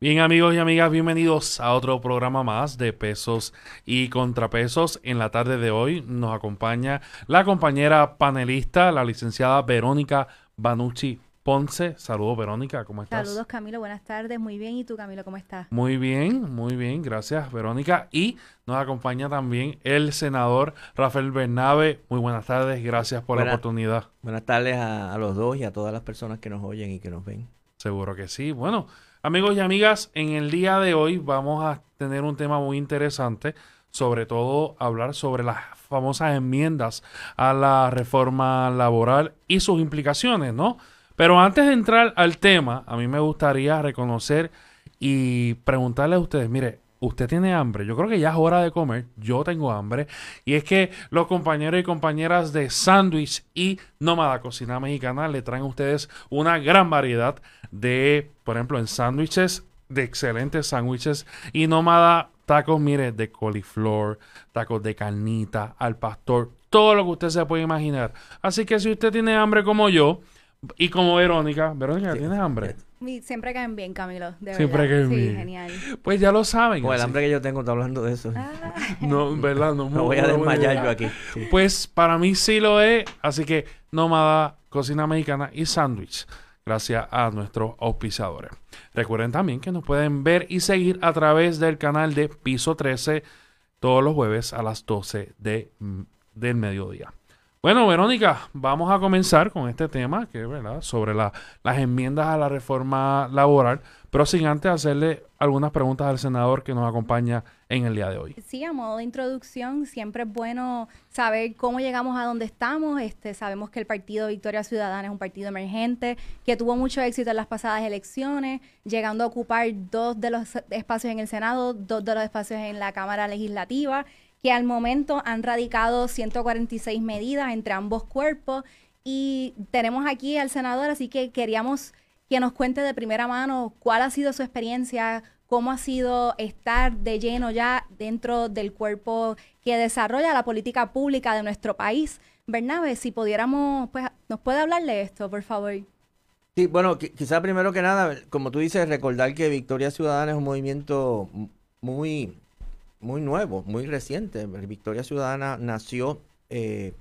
Bien amigos y amigas, bienvenidos a otro programa más de pesos y contrapesos. En la tarde de hoy nos acompaña la compañera panelista, la licenciada Verónica Banucci Ponce. Saludos Verónica, ¿cómo estás? Saludos Camilo, buenas tardes, muy bien. ¿Y tú Camilo, cómo estás? Muy bien, muy bien, gracias Verónica. Y nos acompaña también el senador Rafael Bernabe. Muy buenas tardes, gracias por la oportunidad. Buenas tardes a, a los dos y a todas las personas que nos oyen y que nos ven. Seguro que sí. Bueno. Amigos y amigas, en el día de hoy vamos a tener un tema muy interesante, sobre todo hablar sobre las famosas enmiendas a la reforma laboral y sus implicaciones, ¿no? Pero antes de entrar al tema, a mí me gustaría reconocer y preguntarle a ustedes, mire, usted tiene hambre, yo creo que ya es hora de comer, yo tengo hambre, y es que los compañeros y compañeras de Sándwich y Nómada Cocina Mexicana le traen a ustedes una gran variedad de, por ejemplo, en sándwiches, de excelentes sándwiches, y Nómada tacos, mire, de coliflor, tacos de carnita, al pastor, todo lo que usted se puede imaginar. Así que si usted tiene hambre como yo, y como Verónica, Verónica, ¿tienes hambre? Siempre caen bien, Camilo. De Siempre caen bien. genial. Pues ya lo saben. Pues el hambre que yo tengo está hablando de eso. Ah. No, ¿verdad? No, me voy a desmayar yo aquí. Pues para mí sí lo es. Así que nómada, cocina mexicana y sándwich. Gracias a nuestros auspiciadores. Recuerden también que nos pueden ver y seguir a través del canal de Piso 13 todos los jueves a las 12 de, del mediodía. Bueno, Verónica, vamos a comenzar con este tema, que verdad, sobre las enmiendas a la reforma laboral, pero sin antes hacerle algunas preguntas al senador que nos acompaña en el día de hoy. Sí, a modo de introducción, siempre es bueno saber cómo llegamos a donde estamos. Este, sabemos que el partido Victoria Ciudadana es un partido emergente que tuvo mucho éxito en las pasadas elecciones, llegando a ocupar dos de los espacios en el Senado, dos de los espacios en la Cámara Legislativa que al momento han radicado 146 medidas entre ambos cuerpos y tenemos aquí al senador, así que queríamos que nos cuente de primera mano cuál ha sido su experiencia, cómo ha sido estar de lleno ya dentro del cuerpo que desarrolla la política pública de nuestro país. Bernabe, si pudiéramos, pues, ¿nos puede hablar de esto, por favor? Sí, bueno, quizá primero que nada, como tú dices, recordar que Victoria Ciudadana es un movimiento muy muy nuevo, muy reciente. Victoria Ciudadana nació eh,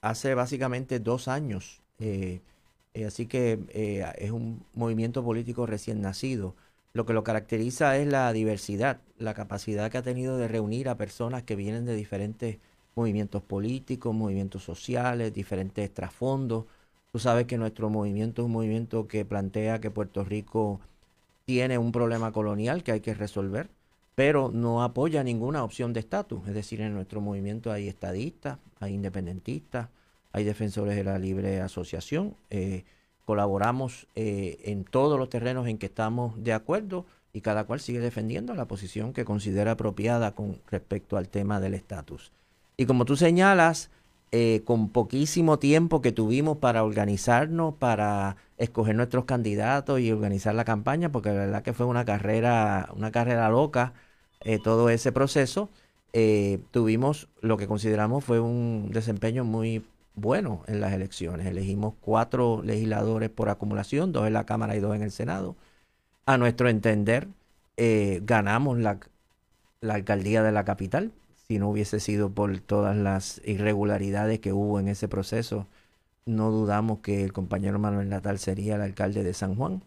hace básicamente dos años. Eh, eh, así que es un movimiento político recién nacido. Lo que lo caracteriza es la diversidad, la capacidad que ha tenido de reunir a personas que vienen de diferentes movimientos políticos, movimientos sociales, diferentes trasfondos. Tú sabes que nuestro movimiento es un movimiento que plantea que Puerto Rico tiene un problema colonial que hay que resolver pero no apoya ninguna opción de estatus. Es decir, en nuestro movimiento hay estadistas, hay independentistas, hay defensores de la libre asociación. Eh, colaboramos eh, en todos los terrenos en que estamos de acuerdo y cada cual sigue defendiendo la posición que considera apropiada con respecto al tema del estatus. Y como tú señalas, eh, con poquísimo tiempo que tuvimos para organizarnos, para escoger nuestros candidatos y organizar la campaña, porque la verdad que fue una carrera, una carrera loca eh, todo ese proceso, eh, tuvimos lo que consideramos fue un desempeño muy bueno en las elecciones. Elegimos cuatro legisladores por acumulación, dos en la Cámara y dos en el Senado. A nuestro entender, eh, ganamos la, la alcaldía de la capital. Si no hubiese sido por todas las irregularidades que hubo en ese proceso, no dudamos que el compañero Manuel Natal sería el alcalde de San Juan.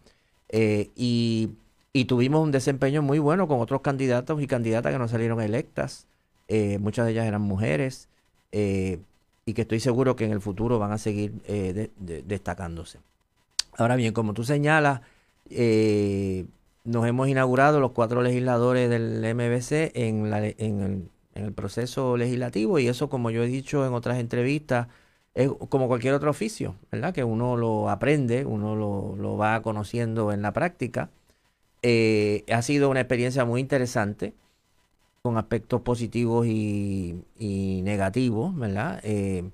y y tuvimos un desempeño muy bueno con otros candidatos y candidatas que no salieron electas. Eh, muchas de ellas eran mujeres eh, y que estoy seguro que en el futuro van a seguir eh, destacándose. Ahora bien, como tú señalas, nos hemos inaugurado los cuatro legisladores del MBC en, la, en, el, en, el, proceso legislativo y eso, como yo he dicho en otras entrevistas, es como cualquier otro oficio, ¿verdad? Que uno lo aprende, uno lo, lo va conociendo en la práctica eh, ha sido una experiencia muy interesante, con aspectos positivos y, negativos, ¿verdad? Eh,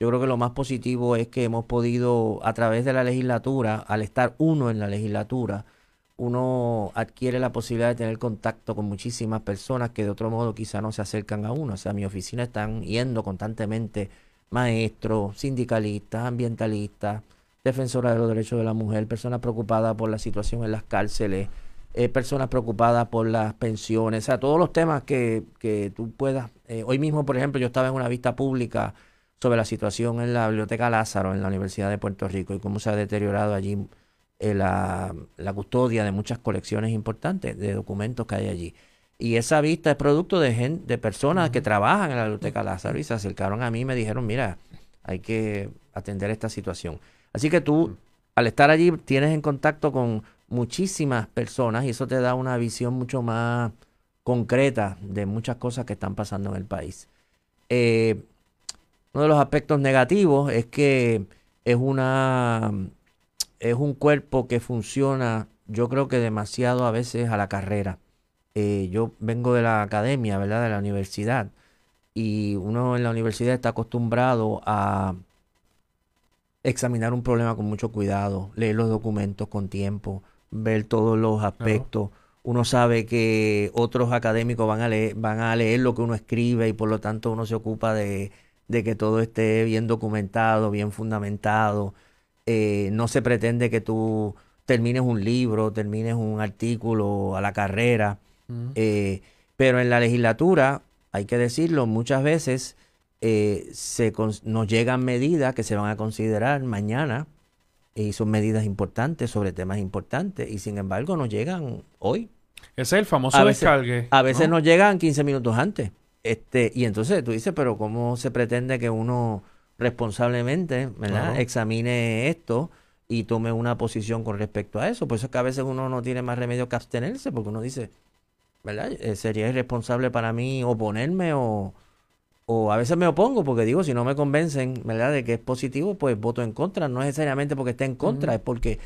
yo creo que lo más positivo es que hemos podido, a través de la legislatura, al estar uno en la legislatura, uno adquiere la posibilidad de tener contacto con muchísimas personas que de otro modo quizá no se acercan a uno. O sea, a mi oficina están yendo constantemente maestros, sindicalistas, ambientalistas, defensoras de los derechos de la mujer, personas preocupadas por la situación en las cárceles, eh, personas preocupadas por las pensiones, o sea, todos los temas que, que tú puedas. eh, hoy mismo, por ejemplo, yo estaba en una vista pública sobre la situación en la Biblioteca Lázaro, en la Universidad de Puerto Rico, y cómo se ha deteriorado allí eh, la, la custodia de muchas colecciones importantes de documentos que hay allí. Y esa vista es producto de, gen- de personas que trabajan en la Biblioteca Lázaro y se acercaron a mí y me dijeron, mira, hay que atender esta situación. Así que tú, al estar allí, tienes en contacto con muchísimas personas y eso te da una visión mucho más concreta de muchas cosas que están pasando en el país. Eh, uno de los aspectos negativos es que es una es un cuerpo que funciona, yo creo que demasiado a veces a la carrera. Eh, yo vengo de la academia, ¿verdad? De la universidad. Y uno en la universidad está acostumbrado a examinar un problema con mucho cuidado, leer los documentos con tiempo, ver todos los aspectos. Uno sabe que otros académicos van a leer, van a leer lo que uno escribe y por lo tanto uno se ocupa de, de que todo esté bien documentado, bien fundamentado. Eh, no se pretende que tú termines un libro, termines un artículo a la carrera. Eh, pero en la legislatura, hay que decirlo, muchas veces eh, se nos llegan medidas que se van a considerar mañana y son medidas importantes sobre temas importantes y sin embargo nos llegan hoy. Ese es el famoso A veces- descargue. A veces ¿no? nos llegan 15 minutos antes. Este, y entonces tú dices, pero ¿cómo se pretende que uno responsablemente ¿verdad? Examine esto y tome una posición con respecto a eso? Por eso es que a veces uno no tiene más remedio que abstenerse, porque uno dice, ¿verdad? Eh, sería irresponsable para mí oponerme o, o a veces me opongo, porque digo, si no me convencen, ¿verdad? De que es positivo, pues voto en contra. No necesariamente porque esté en contra, es porque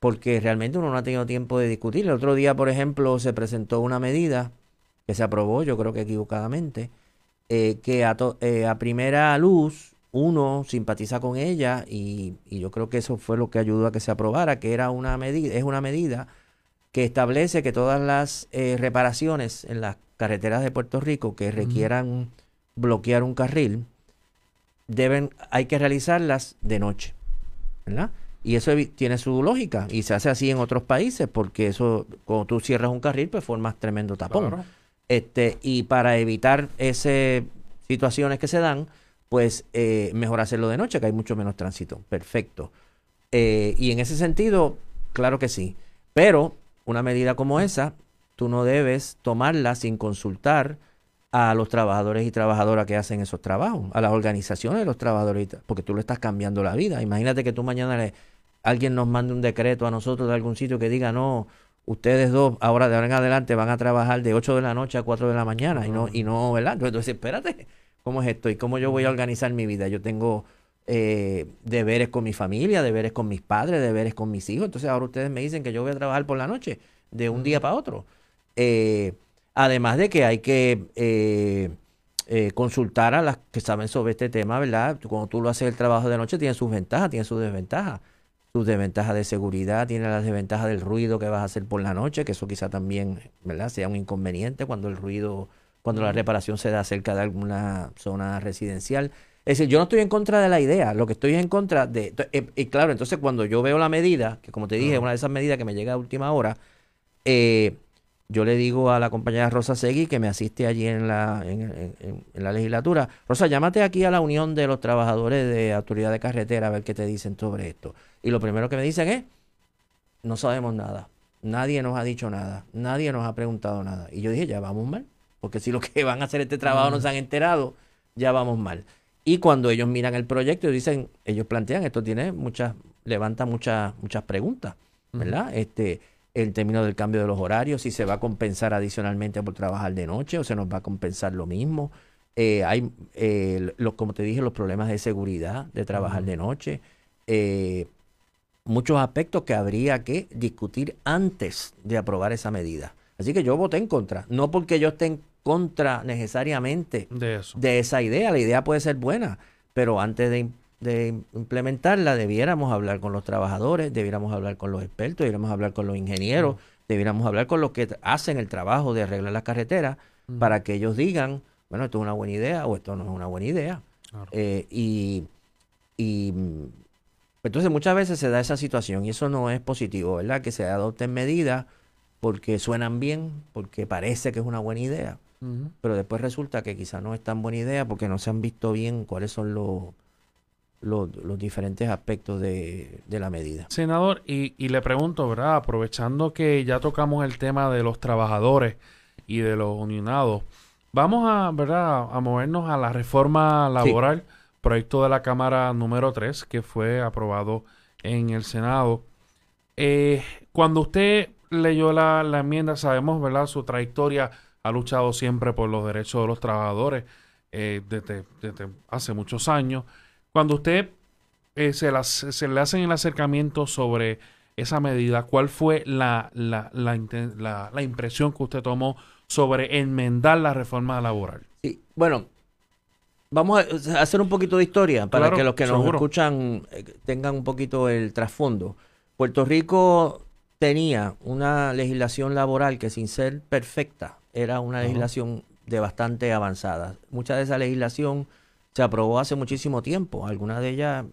porque realmente uno no ha tenido tiempo de discutir. El otro día, por ejemplo, se presentó una medida que se aprobó, yo creo que equivocadamente, eh, que a, to- eh, a primera luz uno simpatiza con ella y, y yo creo que eso fue lo que ayudó a que se aprobara, que era una medida, es una medida que establece que todas las eh, reparaciones en las carreteras de Puerto Rico que requieran bloquear un carril deben, hay que realizarlas de noche, ¿verdad? Y eso tiene su lógica y se hace así en otros países porque eso, cuando tú cierras un carril, pues formas tremendo tapón. Claro. Este, y para evitar esas situaciones que se dan, pues eh, mejor hacerlo de noche, que hay mucho menos tránsito. Perfecto. Eh, y en ese sentido, claro que sí. Pero una medida como esa, tú no debes tomarla sin consultar a los trabajadores y trabajadoras que hacen esos trabajos, a las organizaciones de los trabajadores, porque tú le estás cambiando la vida. Imagínate que tú mañana le- alguien nos mande un decreto a nosotros de algún sitio que diga, no, ustedes dos ahora de ahora en adelante van a trabajar de 8 de la noche a 4 de la mañana y no, y no, ¿verdad? Entonces, entonces, espérate, ¿cómo es esto? ¿Y cómo yo voy a organizar mi vida? Yo tengo eh, deberes con mi familia, deberes con mis padres, deberes con mis hijos. Entonces ahora ustedes me dicen que yo voy a trabajar por la noche, de un día para otro. Eh, además de que hay que eh, eh, consultar a las que saben sobre este tema, ¿verdad? Cuando tú lo haces el trabajo de noche, tiene sus ventajas, tiene sus desventajas. Sus desventajas de seguridad, tiene las desventajas del ruido que vas a hacer por la noche, que eso quizá también, ¿verdad? Sea un inconveniente cuando el ruido, cuando la reparación se da cerca de alguna zona residencial. Es decir, yo no estoy en contra de la idea, lo que estoy en contra de... eh, Y claro, entonces cuando yo veo la medida, que como te dije, es Ajá. una de esas medidas que me llega a última hora, eh, yo le digo a la compañera Rosa Segui que me asiste allí en la, en, en- en- en la legislatura, Rosa, llámate aquí a la unión de los trabajadores de autoridad de carretera a ver qué te dicen sobre esto. Y lo primero que me dicen es, no sabemos nada, nadie nos ha dicho nada, nadie nos ha preguntado nada. Y yo dije, ya vamos mal, porque si los que van a hacer este trabajo no se han enterado, ya vamos mal. Y cuando ellos miran el proyecto y dicen, ellos plantean, esto tiene muchas, levanta muchas, muchas preguntas, ¿verdad? Este, el término del cambio de los horarios, si se va a compensar adicionalmente por trabajar de noche o se nos va a compensar lo mismo. Eh, hay, eh, los, como te dije, los problemas de seguridad de trabajar de noche. Eh, muchos aspectos que habría que discutir antes de aprobar esa medida. Así que yo voté en contra, no porque yo esté en contra necesariamente De eso. de esa idea. La idea puede ser buena, pero antes de, de implementarla debiéramos hablar con los trabajadores, debiéramos hablar con los expertos, debiéramos hablar con los ingenieros, debiéramos hablar con los que hacen el trabajo de arreglar las carreteras para que ellos digan, bueno, esto es una buena idea o esto no es una buena idea. Claro. Eh, y, y entonces muchas veces se da esa situación y eso no es positivo, ¿verdad? Que se adopten medidas porque suenan bien, porque parece que es una buena idea, pero después resulta que quizá no es tan buena idea porque no se han visto bien cuáles son los, los, diferentes aspectos de, la medida. Senador, y, y, le pregunto, ¿verdad? Aprovechando que ya tocamos el tema de los trabajadores y de los unionados, vamos a, ¿verdad? a movernos a la reforma laboral, proyecto de la Cámara número 3, que fue aprobado en el Senado. Eh, cuando usted leyó la, enmienda, sabemos, ¿verdad? Su trayectoria ha luchado siempre por los derechos de los trabajadores eh, desde, hace muchos años. Cuando usted eh, se, se le hacen el acercamiento sobre esa medida, ¿cuál fue la, la, la, impresión que usted tomó sobre enmendar la reforma laboral? Sí, bueno, vamos a hacer un poquito de historia para que los que nos escuchan eh, tengan un poquito el trasfondo. Puerto Rico tenía una legislación laboral que sin ser perfecta era una legislación de bastante avanzada. Mucha de esa legislación se aprobó hace muchísimo tiempo, algunas de ellas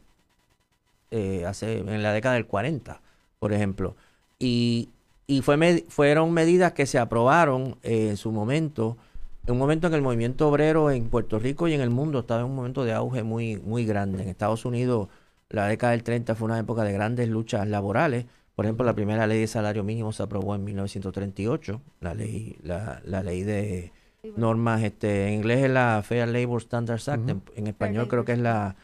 eh, hace en la década del 40, por ejemplo. Y, y fue fueron medidas que se aprobaron eh, en su momento, en un momento en que el movimiento obrero en Puerto Rico y en el mundo estaba en un momento de auge muy, muy grande. En Estados Unidos la década del 30 fue una época de grandes luchas laborales por ejemplo, la primera ley de salario mínimo se aprobó en 1938, la ley, la, la ley de normas, este, en inglés es la Fair Labor Standards Act, en, español creo que es la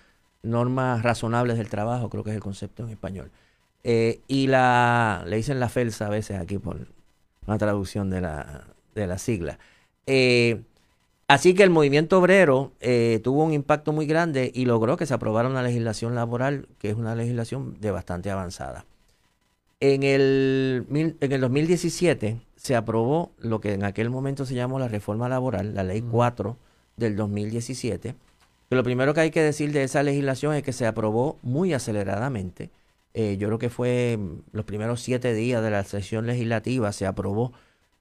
normas razonables del trabajo, creo que es el concepto en español. Eh, y la, le dicen la FELSA a veces aquí por una traducción de la, de la sigla. Eh, así que el movimiento obrero eh, tuvo un impacto muy grande y logró que se aprobara una legislación laboral que es una legislación de bastante avanzada. En el, en el 2017 se aprobó lo que en aquel momento se llamó la reforma laboral, la ley 4 del 2017. Pero lo primero que hay que decir de esa legislación es que se aprobó muy aceleradamente. Eh, yo creo que fue los primeros siete días de la sesión legislativa se aprobó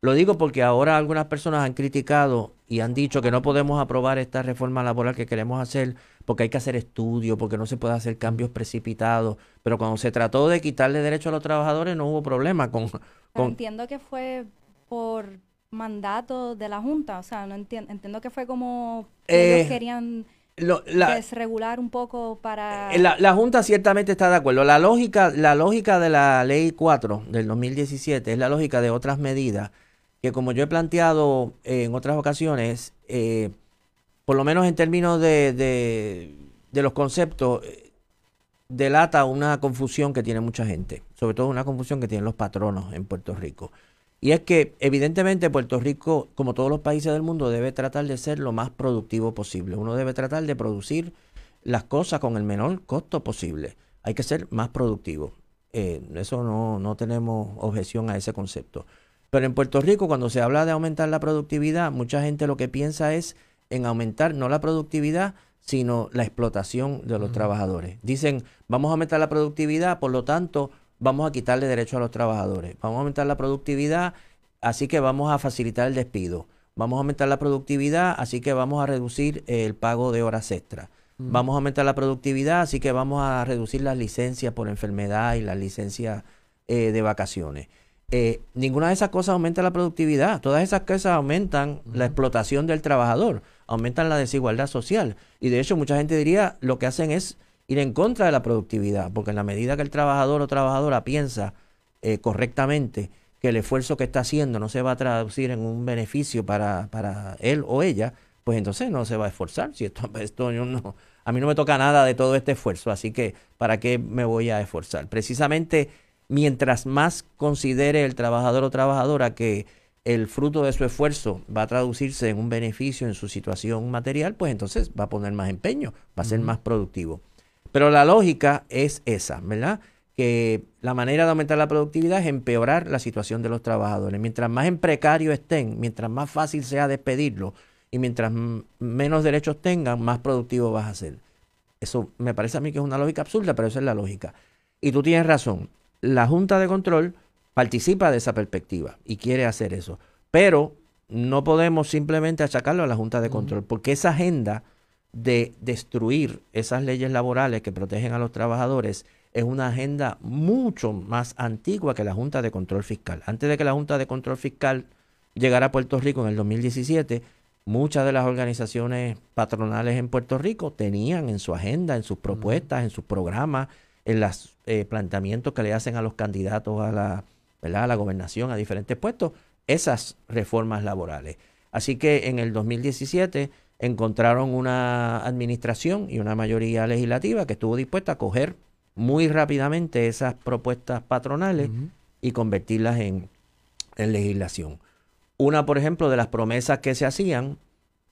lo digo porque ahora algunas personas han criticado y han dicho que no podemos aprobar esta reforma laboral que queremos hacer porque hay que hacer estudios, porque no se puede hacer cambios precipitados. Pero cuando se trató de quitarle derechos a los trabajadores no hubo problema con... Entiendo que fue por mandato de la Junta, o sea, no entiendo, entiendo que fue como ellos eh, querían desregular un poco para... Eh, la, la, Junta ciertamente está de acuerdo. La lógica, la lógica de la Ley 4 del 2017 es la lógica de otras medidas que como yo he planteado eh, en otras ocasiones, eh, por lo menos en términos de, de, los conceptos, eh, delata una confusión que tiene mucha gente, sobre todo una confusión que tienen los patronos en Puerto Rico. Y es que evidentemente Puerto Rico, como todos los países del mundo, debe tratar de ser lo más productivo posible. Uno debe tratar de producir las cosas con el menor costo posible. Hay que ser más productivo. eso no, no tenemos objeción a ese concepto. Pero en Puerto Rico, cuando se habla de aumentar la productividad, mucha gente lo que piensa es en aumentar no la productividad, sino la explotación de los trabajadores. Dicen, vamos a aumentar la productividad, por lo tanto, vamos a quitarle derecho a los trabajadores. Vamos a aumentar la productividad, así que vamos a facilitar el despido. Vamos a aumentar la productividad, así que vamos a reducir el pago de horas extras. Vamos a aumentar la productividad, así que vamos a reducir las licencias por enfermedad y las licencias eh, de vacaciones. Eh, ninguna de esas cosas aumenta la productividad. Todas esas cosas aumentan la explotación del trabajador, aumentan la desigualdad social. Y de hecho, mucha gente diría lo que hacen es ir en contra de la productividad, porque en la medida que el trabajador o trabajadora piensa eh, correctamente que el esfuerzo que está haciendo no se va a traducir en un beneficio para, para él o ella, pues entonces no se va a esforzar. Si esto, esto no, a mí no me toca nada de todo este esfuerzo, así que ¿para qué me voy a esforzar? Precisamente mientras más considere el trabajador o trabajadora que el fruto de su esfuerzo va a traducirse en un beneficio en su situación material, pues entonces va a poner más empeño, va a ser más productivo. Pero la lógica es esa, ¿verdad? Que la manera de aumentar la productividad es empeorar la situación de los trabajadores. Mientras más en precario estén, mientras más fácil sea despedirlo y mientras menos derechos tengan, más productivo vas a ser. Eso me parece a mí que es una lógica absurda, pero esa es la lógica. Y tú tienes razón la Junta de Control participa de esa perspectiva y quiere hacer eso. Pero no podemos simplemente achacarlo a la Junta de Control, porque esa agenda de destruir esas leyes laborales que protegen a los trabajadores es una agenda mucho más antigua que la Junta de Control Fiscal. Antes de que la Junta de Control Fiscal llegara a Puerto Rico en el 2017, muchas de las organizaciones patronales en Puerto Rico tenían en su agenda, en sus propuestas, en sus programas, en los eh, planteamientos que le hacen a los candidatos a la, a la gobernación, a diferentes puestos, esas reformas laborales. Así que en el 2017 encontraron una administración y una mayoría legislativa que estuvo dispuesta a coger muy rápidamente esas propuestas patronales y convertirlas en, legislación. Una, por ejemplo, de las promesas que se hacían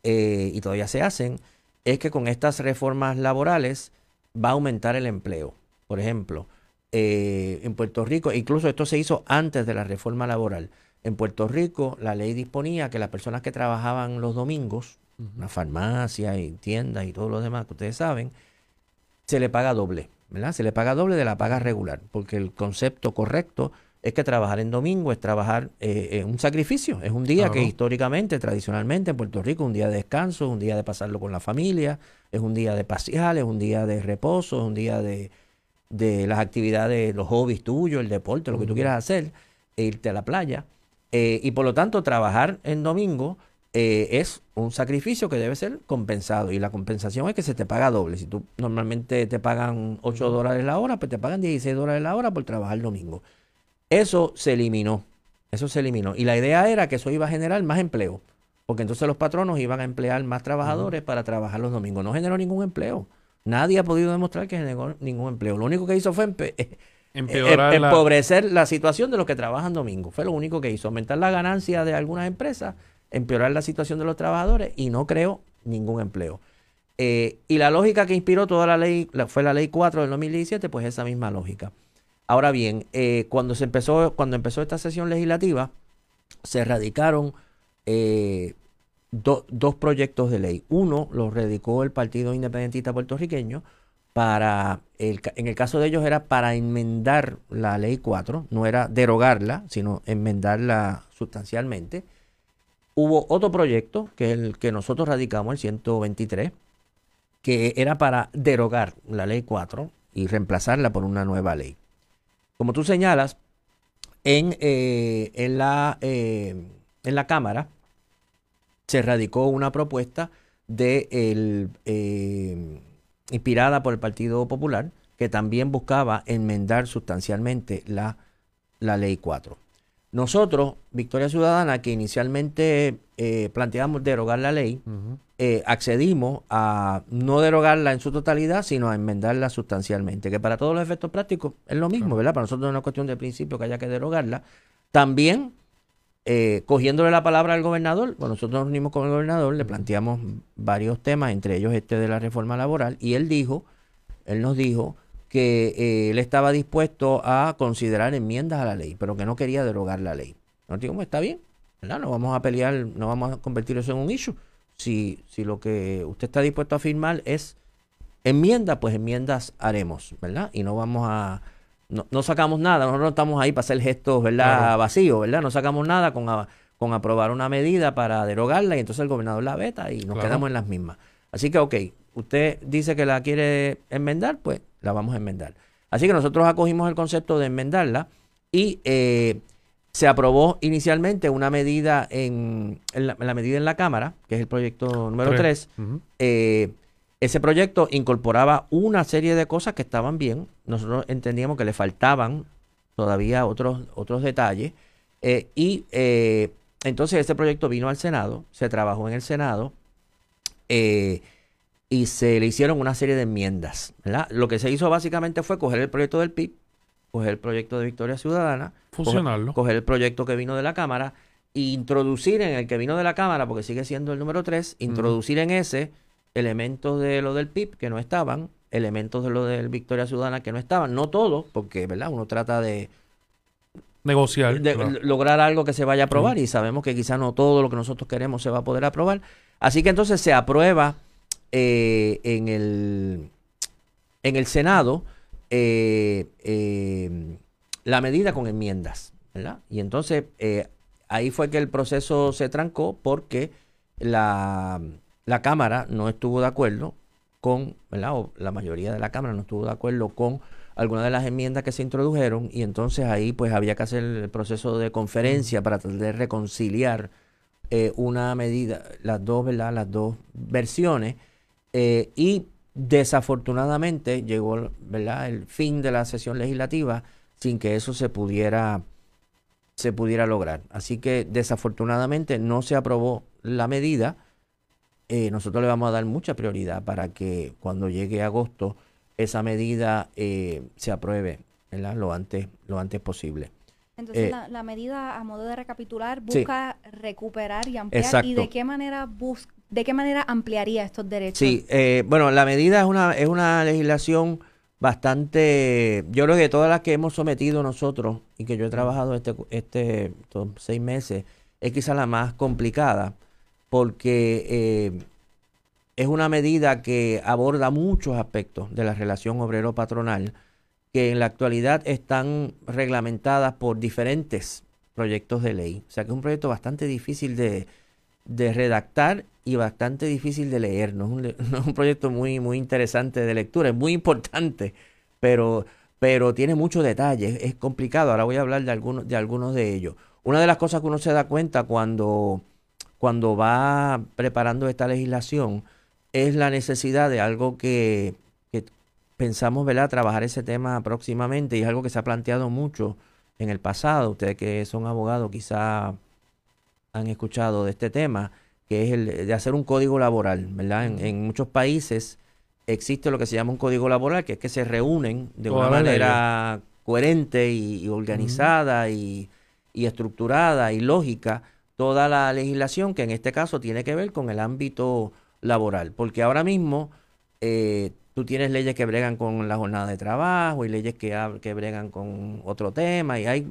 eh, y todavía se hacen es que con estas reformas laborales va a aumentar el empleo. Por ejemplo, eh, en Puerto Rico, incluso esto se hizo antes de la reforma laboral. En Puerto Rico, la ley disponía que las personas que trabajaban los domingos, una farmacia y tiendas y todo lo demás que ustedes saben, se le paga doble, ¿verdad? Se le paga doble de la paga regular, porque el concepto correcto es que trabajar en domingo es trabajar eh, un sacrificio, es un día que históricamente, tradicionalmente en Puerto Rico, un día de descanso, un día de pasarlo con la familia, es un día de pasear, es un día de reposo, es un día de, de las actividades, los hobbies tuyos, el deporte, lo que tú quieras hacer, e irte a la playa. Eh, y por lo tanto, trabajar en domingo eh, es un sacrificio que debe ser compensado. Y la compensación es que se te paga doble. Si tú normalmente te pagan 8 dólares la hora, pues te pagan 16 dólares la hora por trabajar el domingo. Eso se eliminó. Eso se eliminó. Y la idea era que eso iba a generar más empleo. Porque entonces los patronos iban a emplear más trabajadores para trabajar los domingos. No generó ningún empleo. Nadie ha podido demostrar que generó ningún empleo. Lo único que hizo fue Empeorar empobrecer la... situación de los que trabajan domingo. Fue lo único que hizo. Aumentar la ganancia de algunas empresas, empeorar la situación de los trabajadores y no creó ningún empleo. Eh, y la lógica que inspiró toda la ley, fue la ley 4 del 2017, pues esa misma lógica. Ahora bien, eh, cuando se empezó, cuando empezó esta sesión legislativa, se radicaron eh, dos proyectos de ley. Uno lo radicó el Partido Independentista Puertorriqueño, para, el, en el caso de ellos era para enmendar la ley 4, no era derogarla, sino enmendarla sustancialmente. Hubo otro proyecto, que es el que nosotros radicamos, el 123, que era para derogar la ley 4 y reemplazarla por una nueva ley. Como tú señalas, en, eh, en, la, eh, en la Cámara se radicó una propuesta de el, eh, inspirada por el Partido Popular, que también buscaba enmendar sustancialmente la, la Ley 4. Nosotros, Victoria Ciudadana, que inicialmente eh, planteamos derogar la ley, eh, accedimos a no derogarla en su totalidad, sino a enmendarla sustancialmente, que para todos los efectos prácticos es lo mismo, ¿verdad? Para nosotros es una cuestión de principio que haya que derogarla. También eh, cogiéndole la palabra al gobernador, bueno, nosotros nos unimos con el gobernador, le planteamos varios temas, entre ellos este de la reforma laboral, y él dijo, él nos dijo que eh, él estaba dispuesto a considerar enmiendas a la ley, pero que no quería derogar la ley. Nos dijimos, está bien, ¿verdad? No vamos a pelear, no vamos a convertir eso en un issue. Si, si lo que usted está dispuesto a firmar es enmienda, pues enmiendas haremos, ¿verdad? Y no vamos a no, sacamos nada, nosotros no estamos ahí para hacer gestos, ¿verdad? Vacíos, ¿verdad? No sacamos nada con, con aprobar una medida para derogarla y entonces el gobernador la veta y nos quedamos en las mismas. Así que, ok, usted dice que la quiere enmendar, pues la vamos a enmendar. Así que nosotros acogimos el concepto de enmendarla y eh, se aprobó inicialmente una medida en, la, medida en la Cámara, que es el proyecto número 3, ese proyecto incorporaba una serie de cosas que estaban bien. Nosotros entendíamos que le faltaban todavía otros, otros detalles. Eh, y eh, entonces ese proyecto vino al Senado, se trabajó en el Senado eh, y se le hicieron una serie de enmiendas. Lo que se hizo básicamente fue coger el proyecto del PIB, coger el proyecto de Victoria Ciudadana, Funcionarlo. Coger, el proyecto que vino de la Cámara e introducir en el que vino de la Cámara, porque sigue siendo el número 3, introducir en ese elementos de lo del PIB que no estaban, elementos de lo del Victoria Ciudadana que no estaban, no todos, porque ¿verdad? uno trata de negociar, de lograr algo que se vaya a aprobar y sabemos que quizá no todo lo que nosotros queremos se va a poder aprobar. Así que entonces se aprueba eh, en, el, en el Senado eh, eh, la medida con enmiendas, ¿verdad? Y entonces ahí fue que el proceso se trancó porque la la Cámara no estuvo de acuerdo con, ¿verdad? O la mayoría de la Cámara no estuvo de acuerdo con algunas de las enmiendas que se introdujeron y entonces ahí pues había que hacer el proceso de conferencia para tratar de reconciliar eh, una medida, las dos, ¿verdad? Las dos versiones eh, y desafortunadamente llegó, ¿verdad? El fin de la sesión legislativa sin que eso se pudiera se pudiera lograr. Así que desafortunadamente no se aprobó la medida. Eh, nosotros le vamos a dar mucha prioridad para que cuando llegue agosto esa medida eh, se apruebe lo antes lo antes posible. Entonces eh, la, medida a modo de recapitular busca recuperar y ampliar y de qué manera de qué manera ampliaría estos derechos. Sí, bueno la medida es una es una legislación bastante, yo creo que todas las que hemos sometido nosotros y que yo he trabajado este, este seis meses, es quizá la más complicada porque eh, es una medida que aborda muchos aspectos de la relación obrero-patronal que en la actualidad están reglamentadas por diferentes proyectos de ley. O sea que es un proyecto bastante difícil de, de redactar y bastante difícil de leer. No es un, proyecto muy, muy interesante de lectura, es muy importante, pero, pero tiene muchos detalles, es complicado. Ahora voy a hablar de algunos, de algunos de ellos. Una de las cosas que uno se da cuenta cuando, cuando va preparando esta legislación es la necesidad de algo que, que pensamos ¿verdad? trabajar ese tema próximamente y es algo que se ha planteado mucho en el pasado. Ustedes que son abogados quizá han escuchado de este tema, que es el de hacer un código laboral, ¿verdad? En, muchos países existe lo que se llama un código laboral, que es que se reúnen de una manera coherente y, organizada y, estructurada y lógica toda la legislación que en este caso tiene que ver con el ámbito laboral. Porque ahora mismo eh, tú tienes leyes que bregan con la jornada de trabajo y leyes que, que bregan con otro tema y hay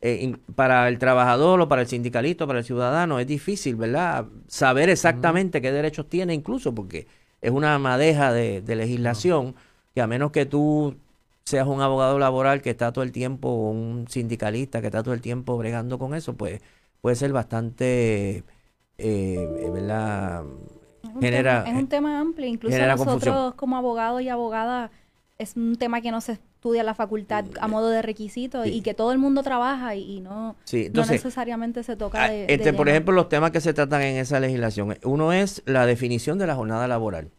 eh, para el trabajador o para el sindicalista, para el ciudadano, es difícil, ¿verdad? Saber exactamente qué derechos tiene incluso, porque es una madeja de, legislación que a menos que tú seas un abogado laboral que está todo el tiempo, o un sindicalista que está todo el tiempo bregando con eso, pues puede ser bastante, eh, ¿verdad? Genera, es un tema amplio, incluso nosotros como abogados y abogadas es un tema que no se estudia la facultad a modo de requisito y que todo el mundo trabaja y, no, no necesariamente se toca ah, de, este, Por ejemplo, los temas que se tratan en esa legislación. Uno es la definición de la jornada laboral.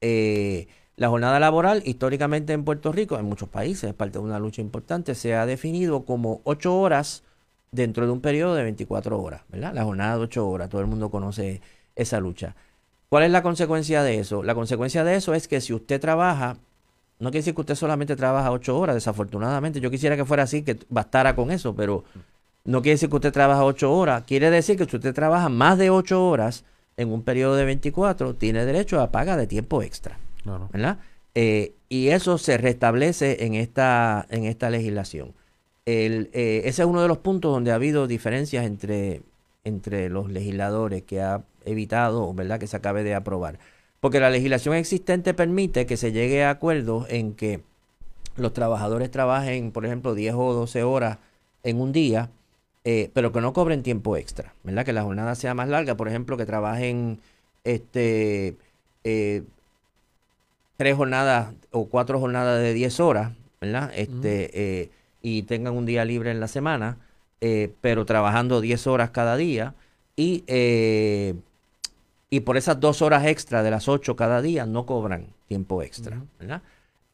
Eh, la jornada laboral, históricamente en Puerto Rico, en muchos países, es parte de una lucha importante, se ha definido como ocho horas dentro de un periodo de 24 horas, ¿verdad? La jornada de ocho horas, todo el mundo conoce esa lucha. ¿Cuál es la consecuencia de eso? La consecuencia de eso es que si usted trabaja no quiere decir que usted solamente trabaja ocho horas, desafortunadamente. Yo quisiera que fuera así, que bastara con eso, pero no quiere decir que usted trabaja ocho horas. Quiere decir que si usted trabaja más de ocho horas en un periodo de 24, tiene derecho a paga de tiempo extra. ¿Verdad? Eh, y eso se restablece en esta, en esta legislación. El, eh, ese es uno de los puntos donde ha habido diferencias entre, entre los legisladores que ha evitado, ¿verdad?, que se acabe de aprobar. Porque la legislación existente permite que se llegue a acuerdos en que los trabajadores trabajen, por ejemplo, 10 o 12 horas en un día, eh, pero que no cobren tiempo extra, ¿verdad? Que la jornada sea más larga, por ejemplo, que trabajen este eh, tres jornadas o cuatro jornadas de 10 horas, ¿verdad? Este, eh, y tengan un día libre en la semana, pero trabajando 10 horas cada día y y por esas dos horas extra de las ocho cada día no cobran tiempo extra.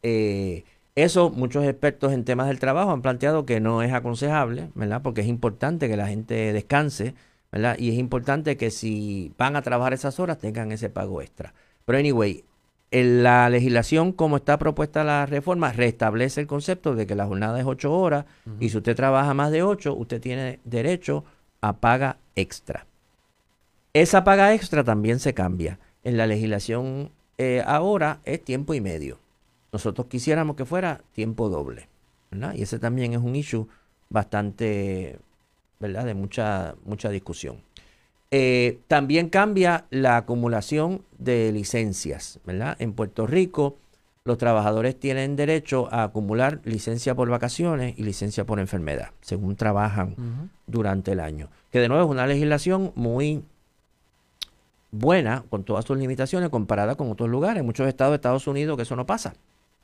Eh, eso muchos expertos en temas del trabajo han planteado que no es aconsejable, ¿verdad? Porque es importante que la gente descanse, ¿verdad? Y es importante que si van a trabajar esas horas tengan ese pago extra. Pero anyway, en la legislación como está propuesta la reforma restablece el concepto de que la jornada es ocho horas y si usted trabaja más de ocho, usted tiene derecho a paga extra. Esa paga extra también se cambia. En la legislación eh, ahora es tiempo y medio. Nosotros quisiéramos que fuera tiempo doble. Y ese también es un issue bastante, ¿verdad? De mucha, mucha discusión. Eh, también cambia la acumulación de licencias, ¿verdad? En Puerto Rico, los trabajadores tienen derecho a acumular licencia por vacaciones y licencia por enfermedad, según trabajan durante el año. Que de nuevo es una legislación muy buena, con todas sus limitaciones, comparada con otros lugares. En muchos estados de Estados Unidos que eso no pasa.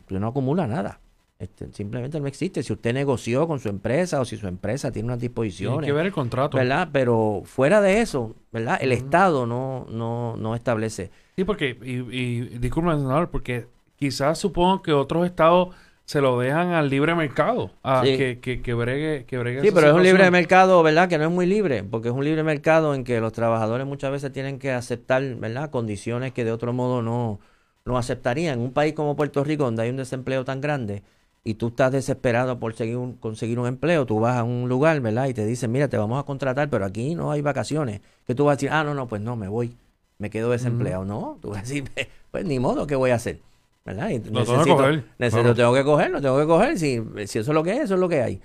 No acumula nada. Este, simplemente no existe. Si usted negoció con su empresa o si su empresa tiene unas disposiciones. Hay que ver el contrato. ¿Verdad? Pero fuera de eso, ¿verdad? El Estado no, no, no establece. Sí, porque, y, y disculpe, senador, porque quizás supongo que otros estados se lo dejan al libre mercado, a que, que, que, bregue, que bregue Sí, pero es un libre mercado, ¿verdad? Que no es muy libre, porque es un libre mercado en que los trabajadores muchas veces tienen que aceptar, ¿verdad? Condiciones que de otro modo no, no aceptarían. En un país como Puerto Rico, donde hay un desempleo tan grande, y tú estás desesperado por seguir conseguir un empleo, tú vas a un lugar, ¿verdad? Y te dicen, mira, te vamos a contratar, pero aquí no hay vacaciones. Que tú vas a decir, ah, no, no, pues no, me voy, me quedo desempleado. No, tú vas a decir, pues ni modo, ¿qué voy a hacer? ¿verdad? necesito, tengo que coger. Necesito, tengo que coger, lo tengo que coger. Si, si eso es lo que es, eso es lo que hay.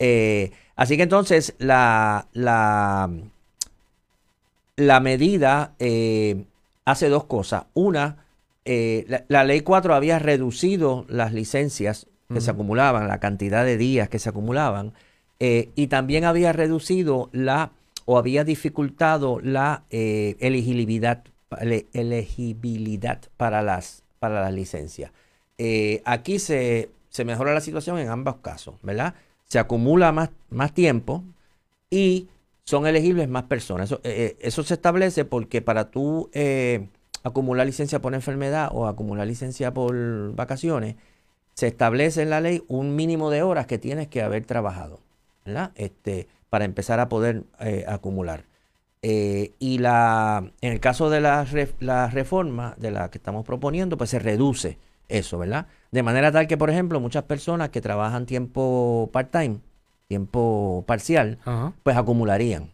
Eh, así que entonces la, la, la medida eh, hace dos cosas. Una, eh, la, ley 4 había reducido las licencias que se acumulaban, la cantidad de días que se acumulaban, y también había reducido la o había dificultado la elegibilidad, elegibilidad para las para la licencia. Eh, aquí se, se, mejora la situación en ambos casos, ¿verdad? Se acumula más, más tiempo y son elegibles más personas. Eso, eh, eh, eso se establece porque para tú acumular licencia por enfermedad o acumular licencia por vacaciones, se establece en la ley un mínimo de horas que tienes que haber trabajado, ¿verdad? Este, para empezar a poder acumular. Eh, y la, en el caso de la, la, reforma de la que estamos proponiendo, pues se reduce eso, ¿verdad? De manera tal que, por ejemplo, muchas personas que trabajan tiempo part-time, tiempo parcial, pues acumularían,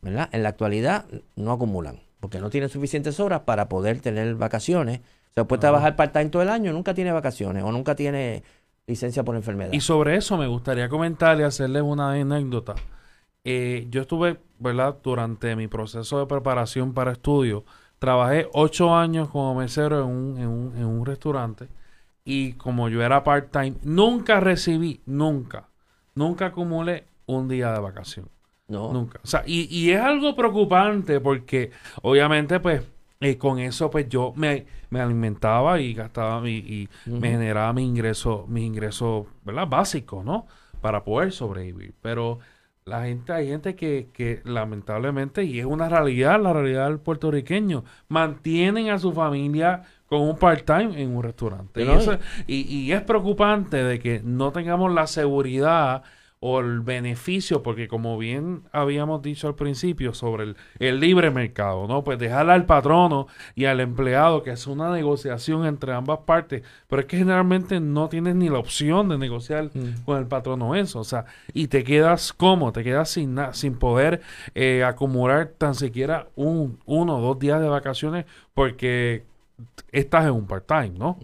¿verdad? En la actualidad no acumulan, porque no tienen suficientes horas para poder tener vacaciones. Sea, puede trabajar part-time todo el año, nunca tiene vacaciones o nunca tiene licencia por enfermedad. Y sobre eso me gustaría comentarle, hacerle una anécdota. Eh, yo estuve, ¿verdad? Durante mi proceso de preparación para estudio, trabajé ocho años como mesero en un, en un, en un restaurante y como yo era part-time, nunca recibí, nunca, nunca acumulé un día de vacación. No. Nunca. O sea, y, y es algo preocupante porque obviamente pues eh, con eso pues yo me, me alimentaba y gastaba mi, y me generaba mi ingreso, mis ingresos, ¿verdad? Básicos, ¿no? Para poder sobrevivir. Pero la gente, hay gente que, que lamentablemente, y es una realidad, la realidad del puertorriqueño, mantienen a su familia con un part-time en un restaurante. y, y, es preocupante de que no tengamos la seguridad o el beneficio, porque como bien habíamos dicho al principio sobre el, libre mercado, ¿no? Pues dejarle al patrono y al empleado que es una negociación entre ambas partes, pero es que generalmente no tienes ni la opción de negociar mm. con el patrono eso, o sea, y te quedas como, te quedas sin, sin poder eh, acumular tan siquiera un, uno o dos días de vacaciones porque estás en un part-time, ¿no?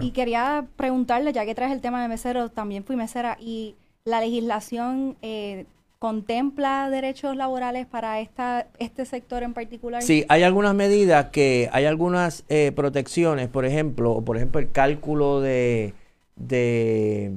Y quería preguntarle, ya que traes el tema de mesero, también fui mesera, y la legislación eh, contempla derechos laborales para esta, este sector en particular. Sí, hay algunas medidas que, hay algunas eh, protecciones, por ejemplo, por ejemplo el cálculo de, de,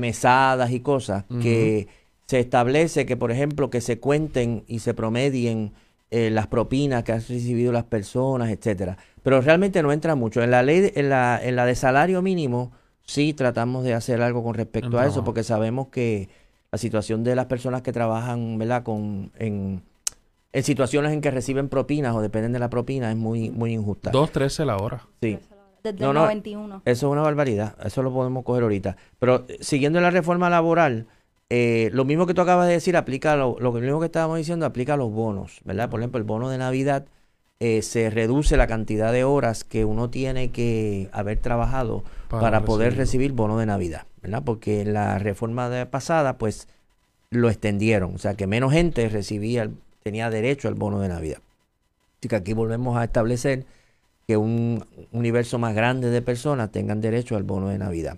mesadas y cosas, que se establece que, por ejemplo, que se cuenten y se promedien eh, las propinas que han recibido las personas, etcétera pero realmente no entra mucho. En la ley, en la, en la de salario mínimo, sí tratamos de hacer algo con respecto a eso, porque sabemos que la situación de las personas que trabajan, ¿verdad? Con, en, en situaciones en que reciben propinas o dependen de la propina es muy, muy injusta. Dos, trece la hora. Sí. Desde el 91. eso es una barbaridad. Eso lo podemos coger ahorita. Pero eh, siguiendo la reforma laboral, eh, lo mismo que tú acabas de decir, aplica lo, lo mismo que estábamos diciendo, aplica a los bonos, ¿verdad? Por ejemplo, el bono de Navidad eh, se reduce la cantidad de horas que uno tiene que haber trabajado para, poder recibir bono de Navidad, ¿verdad? Porque la reforma de pasada, pues, lo extendieron, o sea, que menos gente recibía, tenía derecho al bono de Navidad. Así que aquí volvemos a establecer que un universo más grande de personas tengan derecho al bono de Navidad.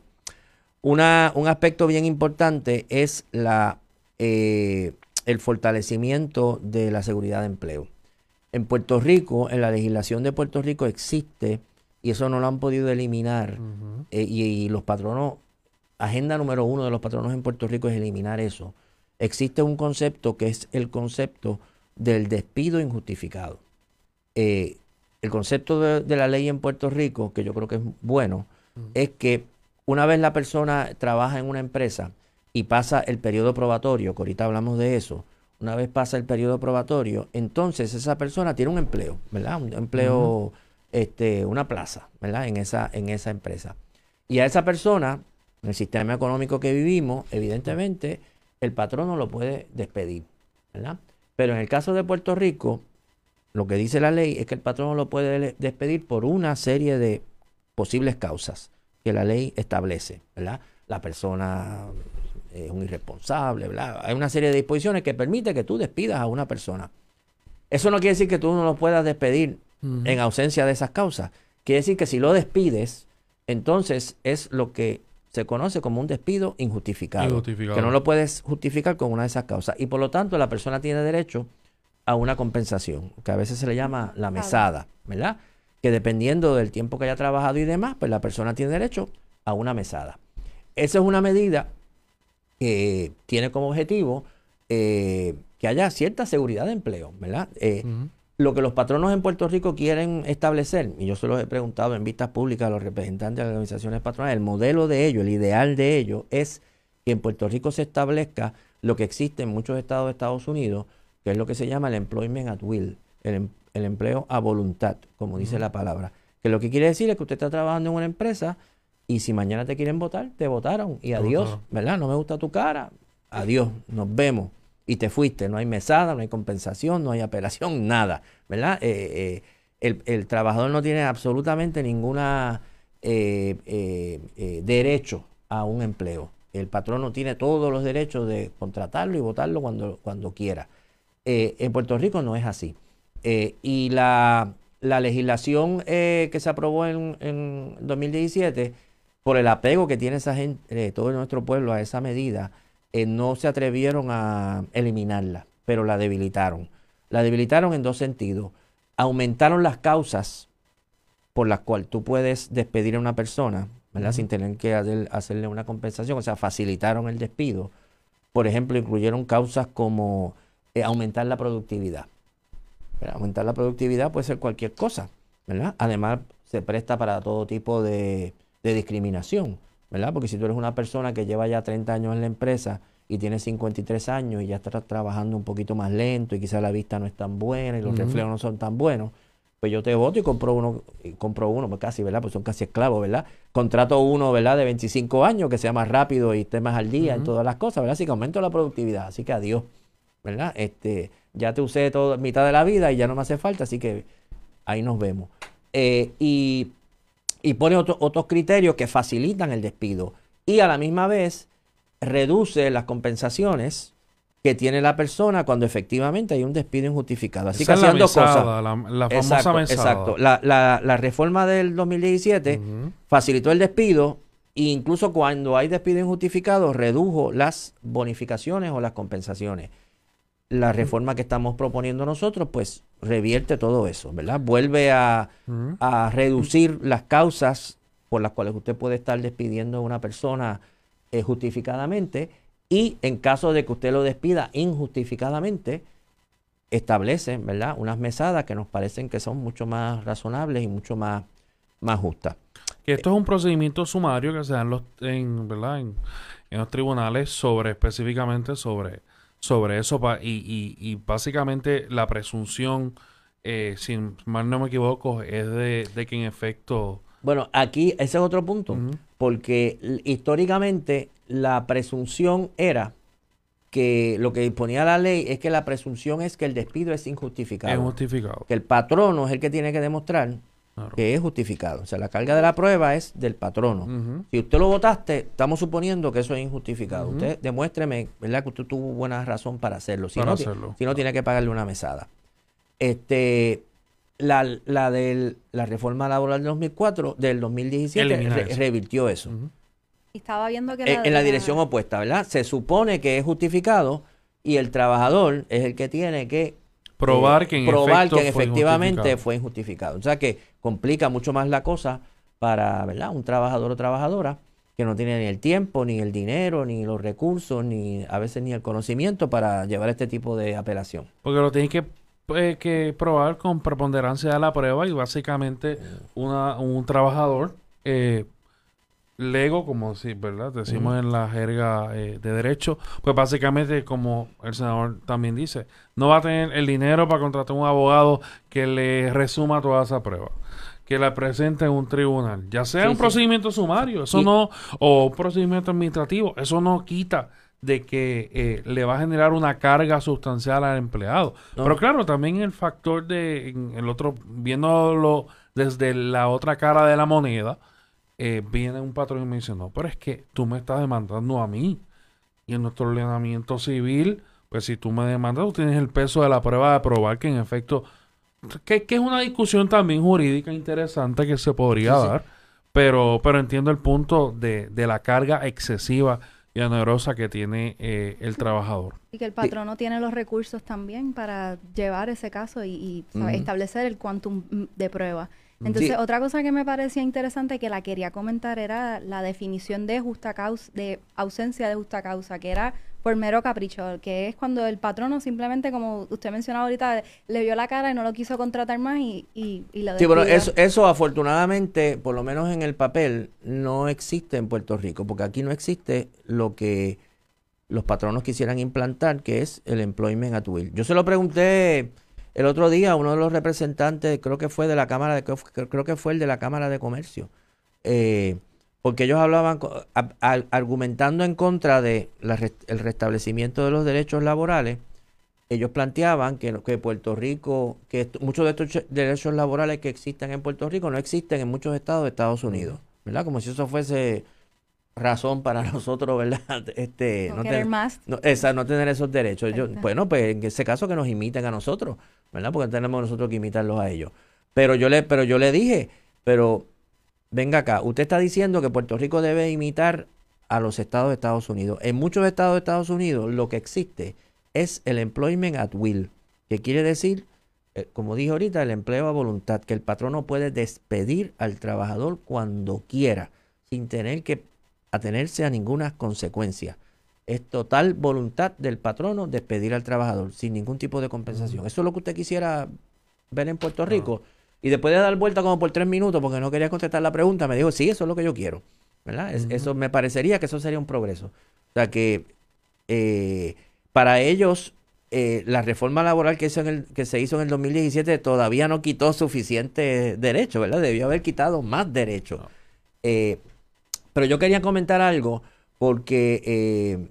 Una, un aspecto bien importante es la, eh, el fortalecimiento de la seguridad de empleo. En Puerto Rico, en la legislación de Puerto Rico existe, y eso no lo han podido eliminar, eh, y, los patronos, agenda número uno de los patronos en Puerto Rico es eliminar eso. Existe un concepto que es el concepto del despido injustificado. Eh, el concepto de, la ley en Puerto Rico, que yo creo que es bueno, es que una vez la persona trabaja en una empresa y pasa el periodo probatorio, que ahorita hablamos de eso, una vez pasa el periodo probatorio, entonces esa persona tiene un empleo, ¿verdad? Un empleo, este, una plaza, ¿verdad? En esa, en esa empresa. Y a esa persona, en el sistema económico que vivimos, evidentemente, el patrón no lo puede despedir, ¿verdad? Pero en el caso de Puerto Rico, lo que dice la ley es que el patrón no lo puede despedir por una serie de posibles causas que la ley establece, ¿verdad? La persona es un irresponsable, ¿verdad? Hay una serie de disposiciones que permite que tú despidas a una persona. Eso no quiere decir que tú no lo puedas despedir en ausencia de esas causas. Quiere decir que si lo despides, entonces es lo que se conoce como un despido injustificado, Que no lo puedes justificar con una de esas causas. Y por lo tanto, la persona tiene derecho a una compensación, que a veces se le llama la mesada, ¿verdad? Que dependiendo del tiempo que haya trabajado y demás, pues la persona tiene derecho a una mesada. Esa es una medida que tiene como objetivo eh, que haya cierta seguridad de empleo, ¿verdad? Eh, lo que los patronos en Puerto Rico quieren establecer, y yo se los he preguntado en vistas públicas a los representantes de las organizaciones patronales, el modelo de ello, el ideal de ello es que en Puerto Rico se establezca lo que existe en muchos estados de Estados Unidos, que es lo que se llama el employment at will, el, em, empleo a voluntad, como dice la palabra. Que lo que quiere decir es que usted está trabajando en una empresa y si mañana te quieren votar, te votaron y adiós, ¿verdad? No me gusta tu cara, adiós, nos vemos y te fuiste. No hay mesada, no hay compensación, no hay apelación, nada, ¿verdad? Eh, eh, el, trabajador no tiene absolutamente ninguna eh, derecho a un empleo. El patrón no tiene todos los derechos de contratarlo y votarlo cuando, cuando quiera. en Puerto Rico no es así. Y la, legislación que se aprobó en, en 2017, por el apego que tiene esa gente, todo nuestro pueblo a esa medida, eh, no se atrevieron a eliminarla, pero la debilitaron. La debilitaron en dos sentidos. Aumentaron las causas por las cuales tú puedes despedir a una persona, ¿verdad? Sin tener que hacerle una compensación, o sea, facilitaron el despido. Por ejemplo, incluyeron causas como eh, aumentar la productividad. Aumentar la productividad puede ser cualquier cosa, ¿verdad? Además, se presta para todo tipo de discriminación. ¿verdad? Porque si tú eres una persona que lleva ya 30 años en la empresa y tienes 53 años y ya estás trabajando un poquito más lento y quizás la vista no es tan buena y los reflejos no son tan buenos, pues yo te voto y compro uno, y compro uno, pues casi, ¿verdad? Pues son casi esclavos, ¿verdad? Contrato uno, ¿verdad? De 25 años que sea más rápido y esté más al día en todas las cosas, ¿verdad? Así que aumento la productividad, así que adiós, ¿verdad? Este, ya te usé todo, mitad de la vida y ya no me hace falta, así que ahí nos vemos. Eh, y y pone otros criterios que facilitan el despido y a la misma vez reduce las compensaciones que tiene la persona cuando efectivamente hay un despido injustificado. Así que haciendo cosas. La, famosa exacto, La, reforma del 2017 facilitó el despido e incluso cuando hay despido injustificado redujo las bonificaciones o las compensaciones la reforma que estamos proponiendo nosotros, pues revierte todo eso, ¿verdad? Vuelve a, reducir las causas por las cuales usted puede estar despidiendo a una persona eh, justificadamente y en caso de que usted lo despida injustificadamente, establece, ¿verdad? Unas mesadas que nos parecen que son mucho más razonables y mucho más, más justas. Que esto es un procedimiento sumario que se da en los, en, ¿verdad? en los tribunales sobre específicamente sobre sobre eso y, y, básicamente la presunción, eh, si mal no me equivoco, es de, que en efecto... Bueno, aquí ese es otro punto, porque históricamente la presunción era que lo que disponía la ley es que la presunción es que el despido es injustificado. Es injustificado. Que el patrono es el que tiene que demostrar que es justificado. O sea, la carga de la prueba es del patrono. Si usted lo votaste, estamos suponiendo que eso es injustificado. Usted demuéstreme, ¿verdad? Que usted tuvo buena razón para hacerlo. Si, no, si no, tiene que pagarle una mesada. Este, la, la de la reforma laboral del 2004, del 2017, revirtió eso. Estaba viendo que... En, la dirección opuesta, ¿verdad? Se supone que es justificado y el trabajador es el que tiene que probar que, probar que efectivamente fue injustificado. O sea que complica mucho más la cosa para ¿verdad? un trabajador o trabajadora que no tiene ni el tiempo, ni el dinero, ni los recursos, ni a veces ni el conocimiento para llevar este tipo de apelación. Porque lo tienes que, eh, que probar con preponderancia de la prueba y básicamente una, un trabajador eh, Lego, como si, ¿verdad? Decimos en la jerga eh, de derecho, pues básicamente, como el senador también dice, no va a tener el dinero para contratar un abogado que le resuma toda esa prueba, que la presente en un tribunal, ya sea Sí, un sí. procedimiento sumario, eso no, o un procedimiento administrativo, eso no quita de que eh, le va a generar una carga sustancial al empleado. No. Pero claro, también el factor de en el otro, viéndolo desde la otra cara de la moneda, eh, viene un patrón y me dice, no, pero es que tú me estás demandando a mí. Y en nuestro ordenamiento civil, pues si tú me demandas, tú tienes el peso de la prueba de probar que en efecto, que, que es una discusión también jurídica interesante que se podría Sí, sí. dar, pero, pero entiendo el punto de, de la carga excesiva y onerosa que tiene eh, el trabajador. Y que el patrono tiene los recursos también para llevar ese caso y, establecer el quantum de prueba. Entonces, Sí. otra cosa que me parecía interesante que la quería comentar era la definición de justa causa, de ausencia de justa causa, que era por mero capricho, que es cuando el patrono simplemente, como usted mencionaba ahorita, le vio la cara y no lo quiso contratar más y, y, y lo Sí, pero despidió. eso, eso afortunadamente, por lo menos en el papel, no existe en Puerto Rico, porque aquí no existe lo que los patronos quisieran implantar, que es el employment at will. Yo se lo pregunté el otro día a uno de los representantes, creo que fue de la Cámara de creo que fue el de la Cámara de Comercio, eh, porque ellos hablaban co- a- a- argumentando en contra de la rest- el restablecimiento de los derechos laborales ellos planteaban que, que Puerto Rico, que muchos de estos derechos laborales que existen en Puerto Rico no existen en muchos estados de Estados Unidos, ¿verdad? Como si eso fuese razón para nosotros, ¿verdad? Este, No no querer ten- más. no, esa, no tener esos derechos. Yo, bueno, pues en ese caso que nos imiten a nosotros, ¿verdad? Porque tenemos nosotros que imitarlos a ellos. Pero yo le, pero yo le dije, pero venga acá, usted está diciendo que Puerto Rico debe imitar a los estados de Estados Unidos. En muchos estados de Estados Unidos lo que existe es el employment at will, que quiere decir, eh, como dije ahorita, el empleo a voluntad, que el patrono puede despedir al trabajador cuando quiera, sin tener que atenerse a ninguna consecuencia. Es total voluntad del patrono despedir al trabajador sin ningún tipo de compensación. Eso es lo que usted quisiera ver en Puerto Rico. Y después de dar vuelta como por tres minutos porque no quería contestar la pregunta, me dijo, sí, eso es lo que yo quiero. ¿verdad? Es-. Eso me parecería que eso sería un progreso. O sea que eh, para ellos eh, la reforma laboral que, hizo en el, que se hizo en el 2017 todavía no quitó suficiente derecho, ¿verdad? Debió haber quitado más derechos. No. Eh, pero yo quería comentar algo porque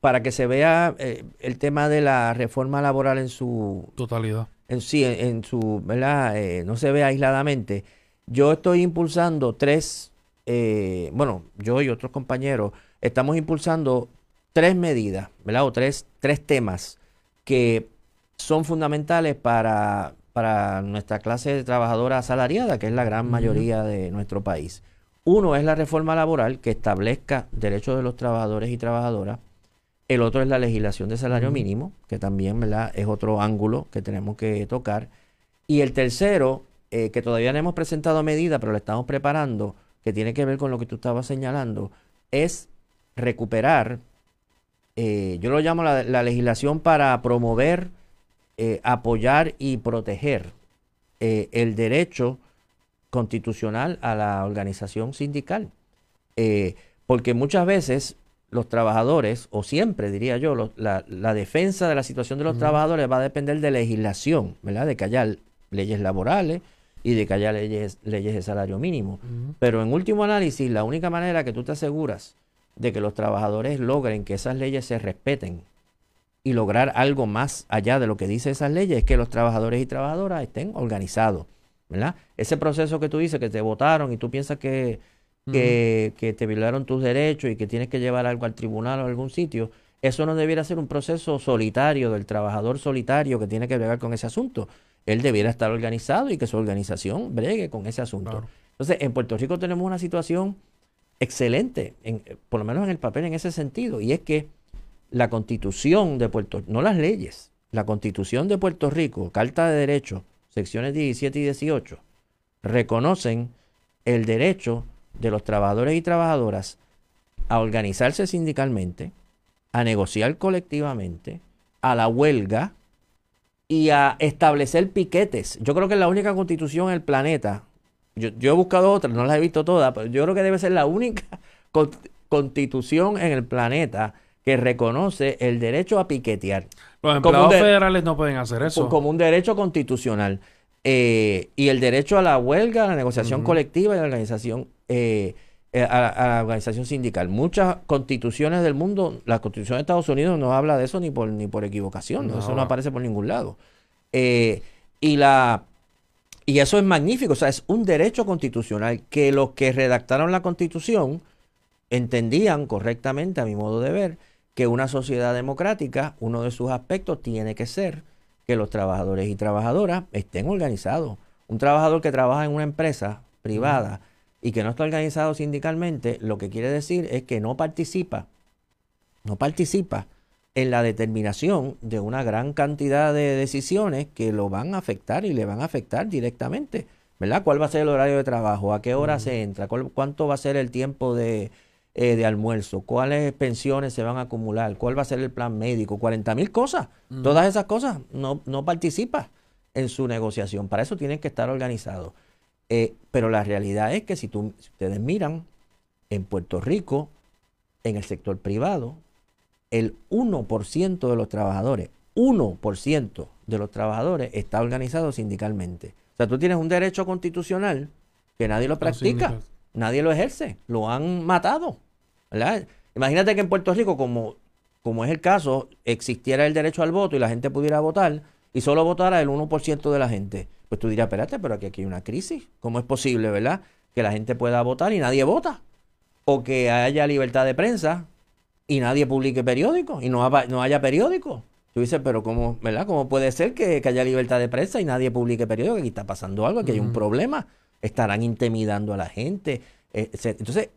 para que se vea el tema de la reforma laboral en su Totalidad. En sí, en, en su, ¿verdad? Eh, no se ve aisladamente. Yo estoy impulsando tres, eh, bueno, yo y otros compañeros estamos impulsando tres medidas, ¿verdad? O tres, tres temas que son fundamentales para, para nuestra clase trabajadora asalariada, que es la gran mayoría de nuestro país. Uno es la reforma laboral que establezca derechos de los trabajadores y trabajadoras. El otro es la legislación de salario mínimo, que también ¿verdad? es otro ángulo que tenemos que tocar. Y el tercero, eh, que todavía no hemos presentado medida, pero lo estamos preparando, que tiene que ver con lo que tú estabas señalando, es recuperar, eh, yo lo llamo la, la legislación para promover, eh, apoyar y proteger el derecho constitucional a la organización sindical. Porque muchas veces los trabajadores, o siempre diría yo, los- la, la defensa de la situación de los trabajadores va a depender de legislación, ¿verdad? De que haya leyes laborales y de que haya leyes, leyes de salario mínimo. Pero en último análisis, la única manera que tú te aseguras de que los trabajadores logren que esas leyes se respeten y lograr algo más allá de lo que dice esas leyes es que los trabajadores y trabajadoras estén organizados, ¿verdad? Ese proceso que tú dices que te votaron y tú piensas que, que, que te violaron tus derechos y que tienes que llevar algo al tribunal o a algún sitio, eso no debiera ser un proceso solitario del trabajador solitario que tiene que bregar con ese asunto. Él debiera estar organizado y que su organización bregue con ese asunto. Claro. Entonces, en Puerto Rico tenemos una situación excelente, en- por lo menos en el papel en ese sentido, y es que la constitución de Puerto Rico, no las leyes, la constitución de Puerto Rico, Carta de Derechos, secciones 17 y 18, reconocen el derecho de los trabajadores y trabajadoras a organizarse sindicalmente, a negociar colectivamente, a la huelga y a establecer piquetes. Yo creo que es la única constitución en el planeta Yo, yo he buscado otras, no las he visto todas, pero yo creo que debe ser la única constitución en el planeta que reconoce el derecho a piquetear. Los empleados federales no pueden hacer eso. Como un derecho constitucional. Eh, y el derecho a la huelga, a la negociación colectiva y a la organización, eh, eh, a, la organización sindical. Muchas constituciones del mundo, la constitución de Estados Unidos no habla de eso ni por, ni por equivocación, eso no aparece por ningún lado. y la y eso es magnífico, o sea, es un derecho constitucional que los que redactaron la constitución entendían correctamente, a mi modo de ver, que una sociedad democrática, uno de sus aspectos tiene que ser que los trabajadores y trabajadoras estén organizados. Un trabajador que trabaja en una empresa privada y que no está organizado sindicalmente, lo que quiere decir es que no participa, no participa en la determinación de una gran cantidad de decisiones que lo van a afectar y le van a afectar directamente. ¿Verdad? ¿Cuál va a ser el horario de trabajo? ¿A qué hora se entra? ¿Cuánto va a ser el tiempo de, eh, de almuerzo, cuáles pensiones se van a acumular, cuál va a ser el plan médico, 40 mil cosas. Todas esas cosas no, no participa en su negociación. Para eso tienen que estar organizados. Eh, pero la realidad es que si, tú, ustedes miran, en Puerto Rico, en el sector privado, el 1% de los trabajadores, 1% de los trabajadores está organizado sindicalmente. O sea, tú tienes un derecho constitucional que nadie lo practica nadie lo ejerce, lo han matado. ¿verdad? Imagínate que en Puerto Rico, como, como es el caso, existiera el derecho al voto y la gente pudiera votar y solo votara el 1% de la gente. Pues tú dirías, espérate, pero aquí, aquí hay una crisis. ¿Cómo es posible, verdad? Que la gente pueda votar y nadie vota. O que haya libertad de prensa y nadie publique periódicos y no, no haya periódicos. Tú dices, pero ¿cómo, ¿verdad? ¿Cómo puede ser que, haya libertad de prensa y nadie publique periódicos? Aquí está pasando algo, aquí hay un problema estarán intimidando a la gente. Eh, entonces,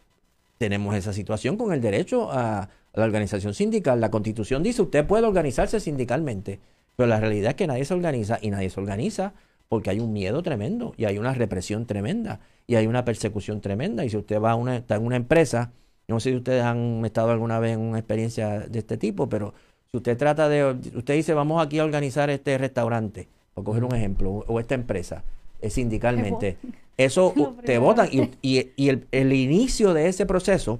tenemos esa situación con el derecho a, la organización sindical. La constitución dice, usted puede organizarse sindicalmente, pero la realidad es que nadie se organiza y nadie se organiza porque hay un miedo tremendo y hay una represión tremenda y hay una persecución tremenda. Y si usted va a una, está en una empresa, no sé si ustedes han estado alguna vez en una experiencia de este tipo, pero si usted trata de, usted dice, vamos aquí a organizar este restaurante, por coger un ejemplo, o esta empresa, sindicalmente. Eso te votan y, el, inicio de ese proceso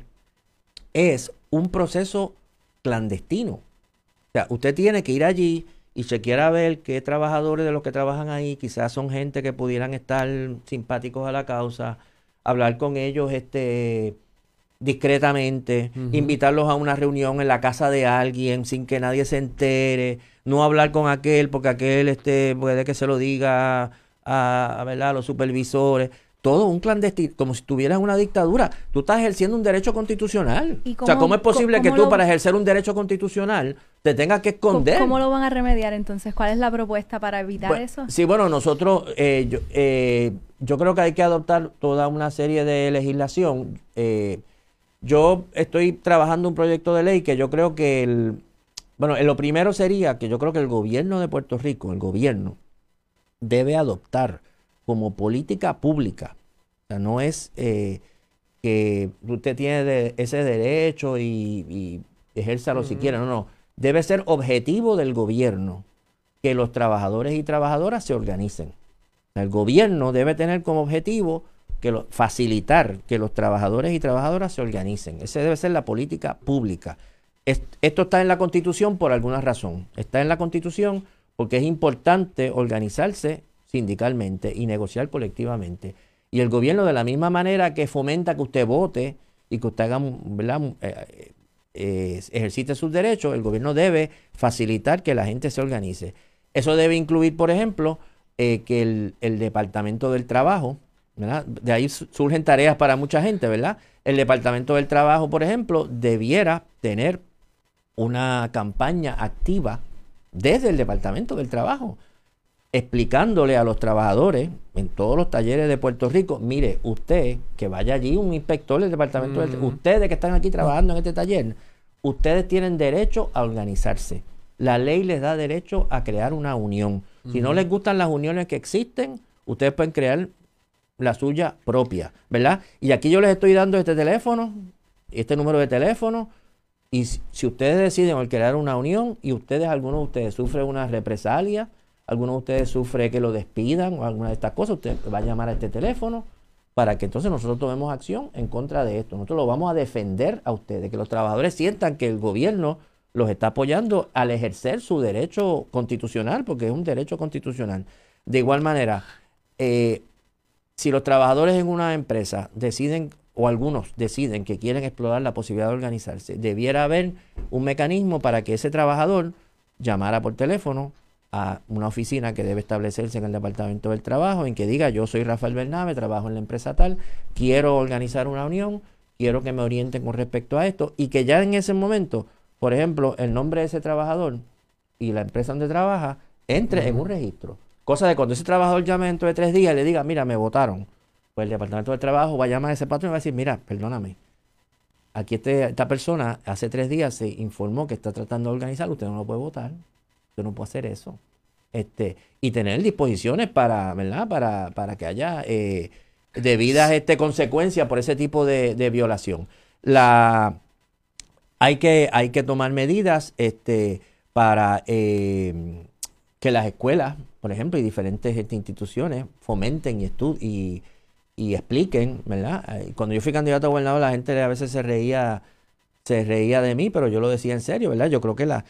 es un proceso clandestino. O sea, usted tiene que ir allí y se quiera ver qué trabajadores de los que trabajan ahí, quizás son gente que pudieran estar simpáticos a la causa, hablar con ellos este discretamente, invitarlos a una reunión en la casa de alguien sin que nadie se entere, no hablar con aquel porque aquel este puede que se lo diga a, a, los supervisores, todo un clandestino, como si tuvieras una dictadura. Tú estás ejerciendo un derecho constitucional. o sea, ¿cómo es posible que tú para ejercer un derecho constitucional te tengas que esconder? ¿Cómo, lo van a remediar entonces? ¿Cuál es la propuesta para evitar eso? Sí, bueno, nosotros, eh, yo, eh, yo, creo que hay que adoptar toda una serie de legislación. Eh, yo estoy trabajando un proyecto de ley que yo creo que el... Bueno, lo primero sería que yo creo que el gobierno de Puerto Rico, el gobierno, debe adoptar como política pública. O sea, no es eh, que usted tiene ese derecho y, y ejérzalo si quiere, no, no. Debe ser objetivo del gobierno que los trabajadores y trabajadoras se organicen. El gobierno debe tener como objetivo que facilitar que los trabajadores y trabajadoras se organicen. Esa debe ser la política pública. esto está en la Constitución por alguna razón. Está en la Constitución porque es importante organizarse sindicalmente y negociar colectivamente. Y el gobierno de la misma manera que fomenta que usted vote y que usted haga, eh, eh, ejercite sus derechos, el gobierno debe facilitar que la gente se organice. Eso debe incluir, por ejemplo, eh, que el, Departamento del Trabajo, de ahí surgen tareas para mucha gente, ¿verdad? El Departamento del Trabajo, por ejemplo, debiera tener una campaña activa desde el Departamento del Trabajo, explicándole a los trabajadores en todos los talleres de Puerto Rico, mire, usted, que vaya allí un inspector del Departamento del Trabajo, ustedes que están aquí trabajando en este taller, ustedes tienen derecho a organizarse. La ley les da derecho a crear una unión. Si no les gustan las uniones que existen, ustedes pueden crear la suya propia, ¿verdad? Y aquí yo les estoy dando este teléfono, este número de teléfono, y si, ustedes deciden crear una unión y ustedes, algunos de ustedes sufren una represalia, algunos de ustedes sufren que lo despidan o alguna de estas cosas, usted va a llamar a este teléfono para que entonces nosotros tomemos acción en contra de esto. Nosotros lo vamos a defender a ustedes, que los trabajadores sientan que el gobierno los está apoyando al ejercer su derecho constitucional, porque es un derecho constitucional. De igual manera, eh, si los trabajadores en una empresa deciden, o algunos deciden que quieren explorar la posibilidad de organizarse, debiera haber un mecanismo para que ese trabajador llamara por teléfono a una oficina que debe establecerse en el Departamento del Trabajo, en que diga, yo soy Rafael Bernabe, trabajo en la empresa tal, quiero organizar una unión, quiero que me orienten con respecto a esto, y que ya en ese momento, por ejemplo, el nombre de ese trabajador y la empresa donde trabaja entre en un registro. Cosa de cuando ese trabajador llame dentro de tres días y le diga, mira, me votaron, pues el Departamento del Trabajo va a llamar a ese patrón y va a decir, mira, perdóname, aquí este, esta persona hace tres días se informó que está tratando de organizar, usted no lo puede votar. Yo no puedo hacer eso. Este, y tener disposiciones para, ¿verdad? Para, para que haya eh, debidas este, consecuencias por ese tipo de, violación. La, hay, que, hay que tomar medidas este, para eh, que las escuelas, por ejemplo, y diferentes este, instituciones fomenten y, y, y expliquen, ¿verdad? Eh, cuando yo fui candidato a gobernador, la gente a veces se reía, se reía de mí, pero yo lo decía en serio, ¿verdad? Yo creo que la,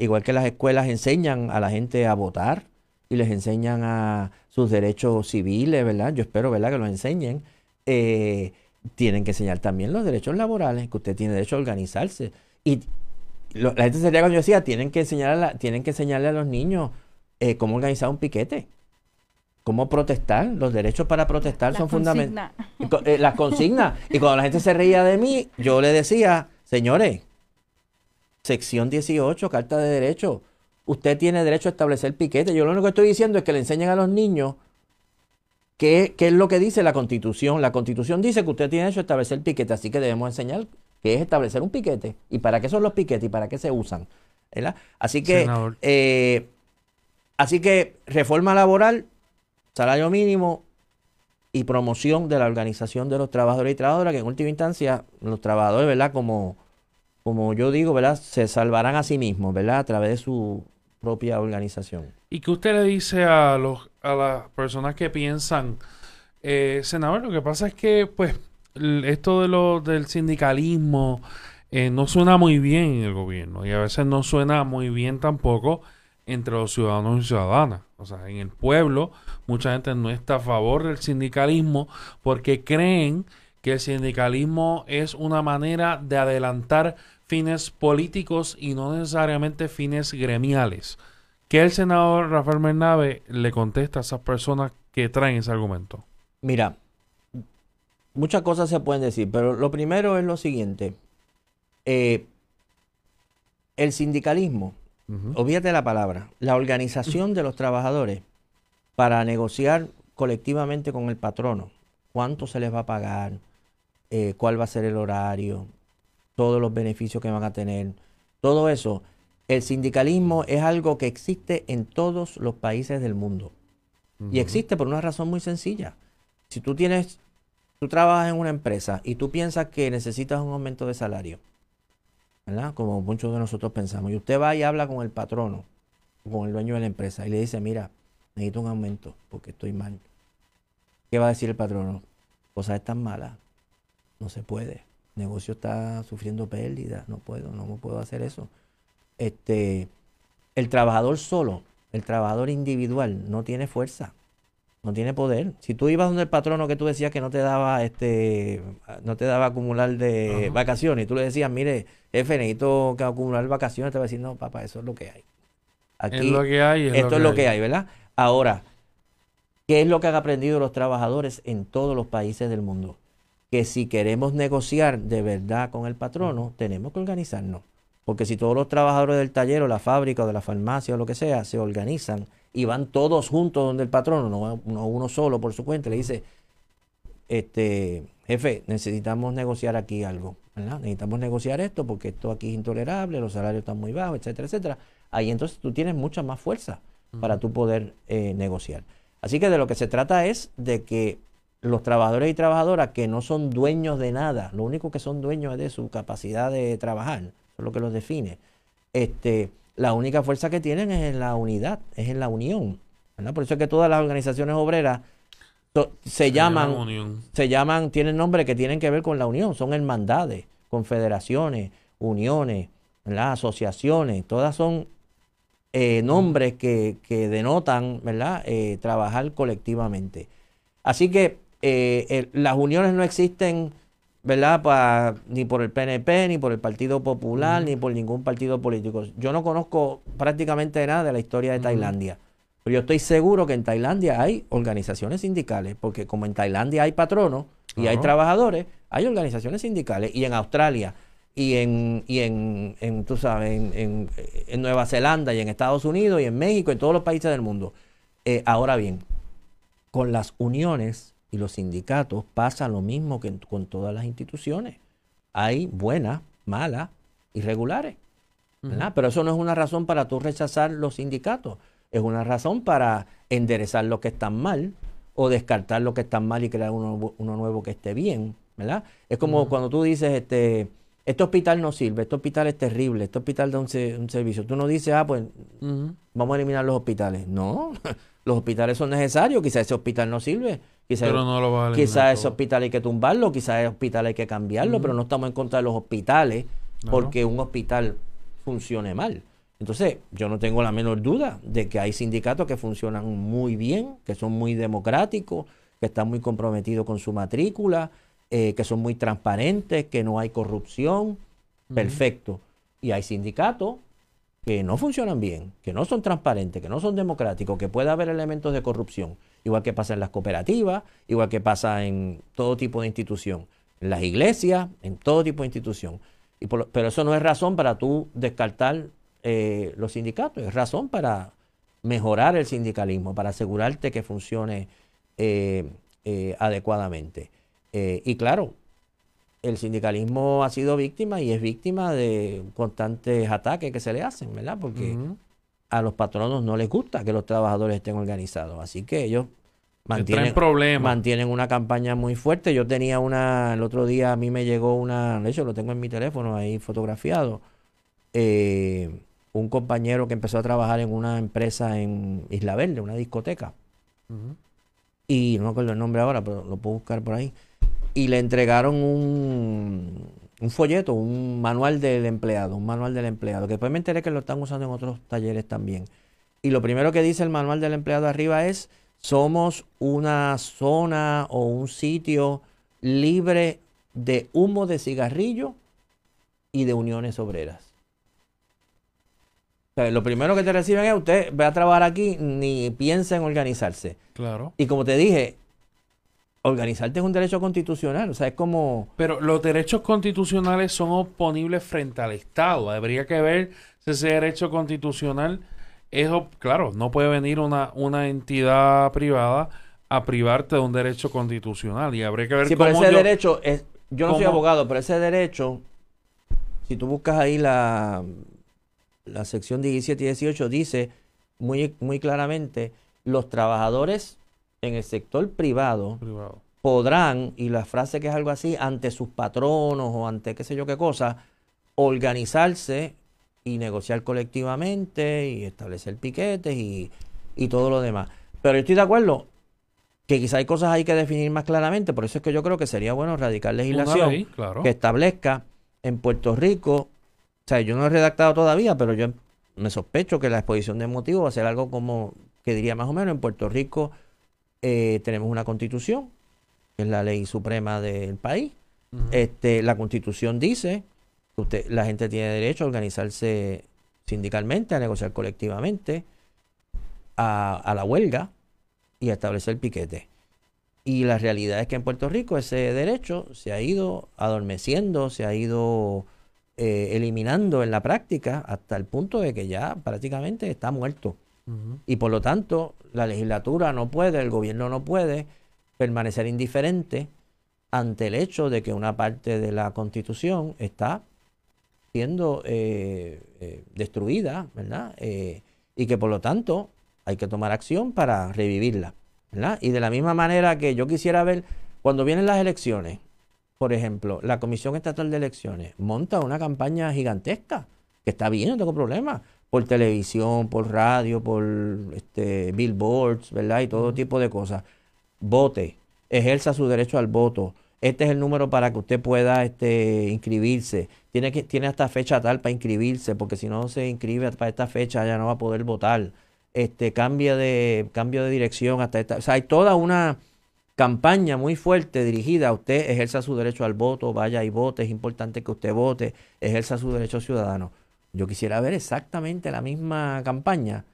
igual que las escuelas enseñan a la gente a votar y les enseñan a sus derechos civiles, ¿verdad? Yo espero, ¿verdad?, que los enseñen. Eh, tienen que enseñar también los derechos laborales, que usted tiene derecho a organizarse. Y la gente se cuando yo decía, tienen que, enseñar tienen que enseñarle a los niños eh, cómo organizar un piquete, cómo protestar. Los derechos para protestar son fundamentales. Eh, las consignas. y cuando la gente se reía de mí, yo le decía, señores, sección 18, Carta de Derecho. Usted tiene derecho a establecer piquete. Yo lo único que estoy diciendo es que le enseñen a los niños qué, qué es lo que dice la Constitución. La Constitución dice que usted tiene derecho a establecer piquete, así que debemos enseñar qué es establecer un piquete y para qué son los piquetes y para qué se usan. Así que, eh, así que reforma laboral, salario mínimo y promoción de la organización de los trabajadores y trabajadoras, que en última instancia los trabajadores, ¿verdad? Como como yo digo, ¿verdad? Se salvarán a sí mismos, ¿verdad? A través de su propia organización. ¿Y qué usted le dice a los a las personas que piensan, eh, senador? Lo que pasa es que, pues, esto de lo del sindicalismo eh, no suena muy bien en el gobierno y a veces no suena muy bien tampoco entre los ciudadanos y ciudadanas. O sea, en el pueblo mucha gente no está a favor del sindicalismo porque creen que el sindicalismo es una manera de adelantar fines políticos y no necesariamente fines gremiales. ¿Qué el senador Rafael Bernabe le contesta a esas personas que traen ese argumento? Mira, muchas cosas se pueden decir, pero lo primero es lo siguiente. Eh, el sindicalismo, olvídate la palabra, la organización de los trabajadores para negociar colectivamente con el patrono. Cuánto se les va a pagar, eh, cuál va a ser el horario, todos los beneficios que van a tener, todo eso. El sindicalismo es algo que existe en todos los países del mundo. Y existe por una razón muy sencilla. Si tú tienes, tú trabajas en una empresa y tú piensas que necesitas un aumento de salario, ¿verdad? Como muchos de nosotros pensamos. Y usted va y habla con el patrono, con el dueño de la empresa, y le dice, mira, necesito un aumento porque estoy mal. ¿Qué va a decir el patrono? Cosas están malas. No se puede negocio está sufriendo pérdidas, no puedo, no puedo hacer eso. Este, el trabajador solo, el trabajador individual, no tiene fuerza, no tiene poder. Si tú ibas donde el patrono que tú decías que no te daba, este, no te daba acumular de vacaciones, y tú le decías, mire, jefe, necesito que acumular vacaciones, te va a decir, no, papá, eso es lo que hay. Aquí, es lo que hay. esto es lo que hay, ¿verdad? Ahora, ¿qué es lo que han aprendido los trabajadores en todos los países del mundo? que si queremos negociar de verdad con el patrono, tenemos que organizarnos. Porque si todos los trabajadores del taller o la fábrica o de la farmacia o lo que sea se organizan y van todos juntos donde el patrono, no, uno solo por su cuenta, le dice, este, jefe, necesitamos negociar aquí algo, Necesitamos negociar esto porque esto aquí es intolerable, los salarios están muy bajos, etcétera, etcétera. Ahí entonces tú tienes mucha más fuerza para tú poder eh, negociar. Así que de lo que se trata es de que los trabajadores y trabajadoras que no son dueños de nada, lo único que son dueños es de su capacidad de trabajar, eso es lo que los define. Este, la única fuerza que tienen es en la unidad, es en la unión. Por eso es que todas las organizaciones obreras se llaman, se llaman, tienen nombres que tienen que ver con la unión, son hermandades, confederaciones, uniones, asociaciones, todas son eh, nombres que, denotan ¿verdad? Eh, trabajar colectivamente. Así que eh, las uniones no existen ¿verdad? ni por el PNP, ni por el Partido Popular, ni por ningún partido político. Yo no conozco prácticamente nada de la historia de Tailandia. Pero yo estoy seguro que en Tailandia hay organizaciones sindicales, porque como en Tailandia hay patronos y hay trabajadores, hay organizaciones sindicales. Y en Australia y en, y en, tú sabes, en, en, Nueva Zelanda y en Estados Unidos y en México, en todos los países del mundo. Eh, ahora bien, con las uniones y los sindicatos pasa lo mismo que con todas las instituciones. Hay buenas, malas, irregulares. Pero eso no es una razón para tú rechazar los sindicatos. Es una razón para enderezar lo que está mal o descartar lo que está mal y crear uno, nuevo que esté bien. ¿verdad? Es como cuando tú dices, este, este hospital no sirve, este hospital es terrible, este hospital da un, servicio. Tú no dices, ah, pues vamos a eliminar los hospitales. No, los hospitales son necesarios, quizás ese hospital no sirve. Quizás no ese hospital hay que tumbarlo, quizás ese hospital hay que cambiarlo, pero no estamos en contra de los hospitales porque un hospital funcione mal. Entonces, yo no tengo la menor duda de que hay sindicatos que funcionan muy bien, que son muy democráticos, que están muy comprometidos con su matrícula, eh, que son muy transparentes, que no hay corrupción. Perfecto. Y hay sindicatos que no funcionan bien, que no son transparentes, que no son democráticos, que puede haber elementos de corrupción, igual que pasa en las cooperativas, igual que pasa en todo tipo de institución, en las iglesias, en todo tipo de institución. Pero eso no es razón para tú descartar eh, los sindicatos, es razón para mejorar el sindicalismo, para asegurarte que funcione eh, eh, adecuadamente. y claro, el sindicalismo ha sido víctima y es víctima de constantes ataques que se le hacen, ¿verdad? Porque a los patronos no les gusta que los trabajadores estén organizados. Así que ellos mantienen, mantienen una campaña muy fuerte. Yo tenía una, el otro día a mí me llegó una, de hecho lo tengo en mi teléfono ahí fotografiado, eh, un compañero que empezó a trabajar en una empresa en Isla Verde, una discoteca. Y no me acuerdo el nombre ahora, pero lo puedo buscar por ahí. Y le entregaron un, un folleto, un manual del empleado, un manual del empleado, que después me enteré que lo están usando en otros talleres también. Y lo primero que dice el manual del empleado arriba es, somos una zona o un sitio libre de humo de cigarrillo y de uniones obreras lo primero que te reciben es usted ve a trabajar aquí ni piensa en organizarse. Claro. Y como te dije, organizarte es un derecho constitucional, o sea, es como... Pero los derechos constitucionales son oponibles frente al Estado. Habría que ver si ese derecho constitucional es... Claro, no puede venir una, una entidad privada a privarte de un derecho constitucional y habría que ver sí, pero ese derecho es... Yo no soy abogado, pero ese derecho, si tú buscas ahí la la sección 17 y 18 dice muy, muy claramente, los trabajadores en el sector privado, podrán, y la frase que es algo así, ante sus patronos o ante qué sé yo qué cosa, organizarse y negociar colectivamente y establecer piquetes y, todo lo demás. Pero yo estoy de acuerdo que quizá hay cosas hay que definir más claramente, por eso es que yo creo que sería bueno radicar legislación que establezca en Puerto Rico o sea, yo no he redactado todavía, pero yo me sospecho que la exposición de motivos va a ser algo como, que diría más o menos, en Puerto Rico eh, tenemos una constitución, que es la ley suprema del país. este, la constitución dice que usted, la gente tiene derecho a organizarse sindicalmente, a negociar colectivamente, a, a la huelga y a establecer piquete. Y la realidad es que en Puerto Rico ese derecho se ha ido adormeciendo, se ha ido eh, eliminando en la práctica hasta el punto de que ya prácticamente está muerto. Y por lo tanto, la legislatura no puede, el gobierno no puede permanecer indiferente ante el hecho de que una parte de la constitución está siendo eh, eh, destruida, ¿verdad? y que por lo tanto hay que tomar acción para revivirla, ¿verdad? Y de la misma manera que yo quisiera ver, cuando vienen las elecciones, por ejemplo, la Comisión Estatal de Elecciones monta una campaña gigantesca, que está bien, no tengo problema, por televisión, por radio, por este, billboards, ¿verdad? Y todo tipo de cosas. vote, ejerza su derecho al voto. Este es el número para que usted pueda este, inscribirse. Tiene, que, tiene hasta fecha tal para inscribirse, porque si no se inscribe para esta fecha ya no va a poder votar. Este, cambia de, cambio de dirección hasta esta. O sea, hay toda una campaña muy fuerte dirigida a usted, ejerza su derecho al voto, vaya y vote, es importante que usted vote, ejerza su derecho ciudadano. Yo quisiera ver exactamente la misma campaña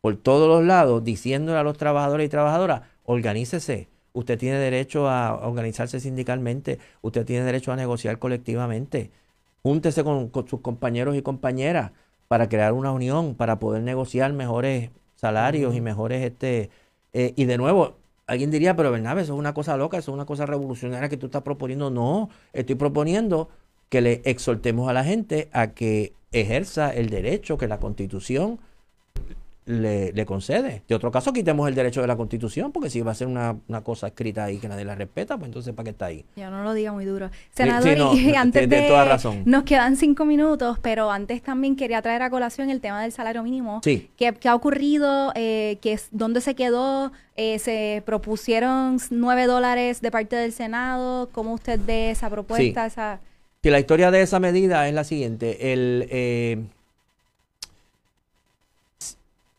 por todos los lados, diciéndole a los trabajadores y trabajadoras, organícese, usted tiene derecho a organizarse sindicalmente, usted tiene derecho a negociar colectivamente, júntese con, sus compañeros y compañeras para crear una unión, para poder negociar mejores salarios y mejores, este, eh, y de nuevo, alguien diría, pero Bernabe, eso es una cosa loca, eso es una cosa revolucionaria que tú estás proponiendo. No, estoy proponiendo que le exhortemos a la gente a que ejerza el derecho que la constitución le, concede. De otro caso, quitemos el derecho de la Constitución, porque si va a ser una, cosa escrita ahí que nadie la respeta, pues entonces ¿para qué está ahí? Ya no lo diga muy duro. Senador, y antes de, toda razón. nos quedan cinco minutos, pero antes también quería traer a colación el tema del salario mínimo. Sí. ¿Qué, ha ocurrido? Eh, que es, ¿Dónde se quedó? Eh, se propusieron nueve dólares de parte del Senado. ¿Cómo usted ve esa propuesta? Esa... Que la historia de esa medida es la siguiente. El... Eh,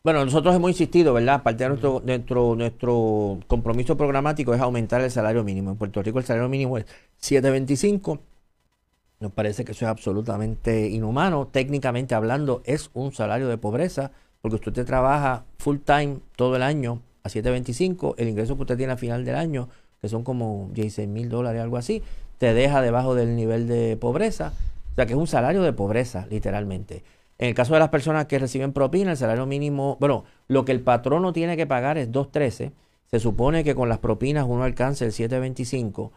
bueno, nosotros hemos insistido, ¿verdad? Parte de nuestro, nuestro, nuestro compromiso programático es aumentar el salario mínimo. En Puerto Rico el salario mínimo es 7.25. Nos parece que eso es absolutamente inhumano. Técnicamente hablando, es un salario de pobreza, porque usted te trabaja full time todo el año a 7.25. El ingreso que usted tiene al final del año, que son como 16 mil dólares, algo así, te deja debajo del nivel de pobreza. O sea que es un salario de pobreza, literalmente. En el caso de las personas que reciben propina, el salario mínimo, bueno, lo que el patrono tiene que pagar es 2.13. Se supone que con las propinas uno alcanza el 7.25.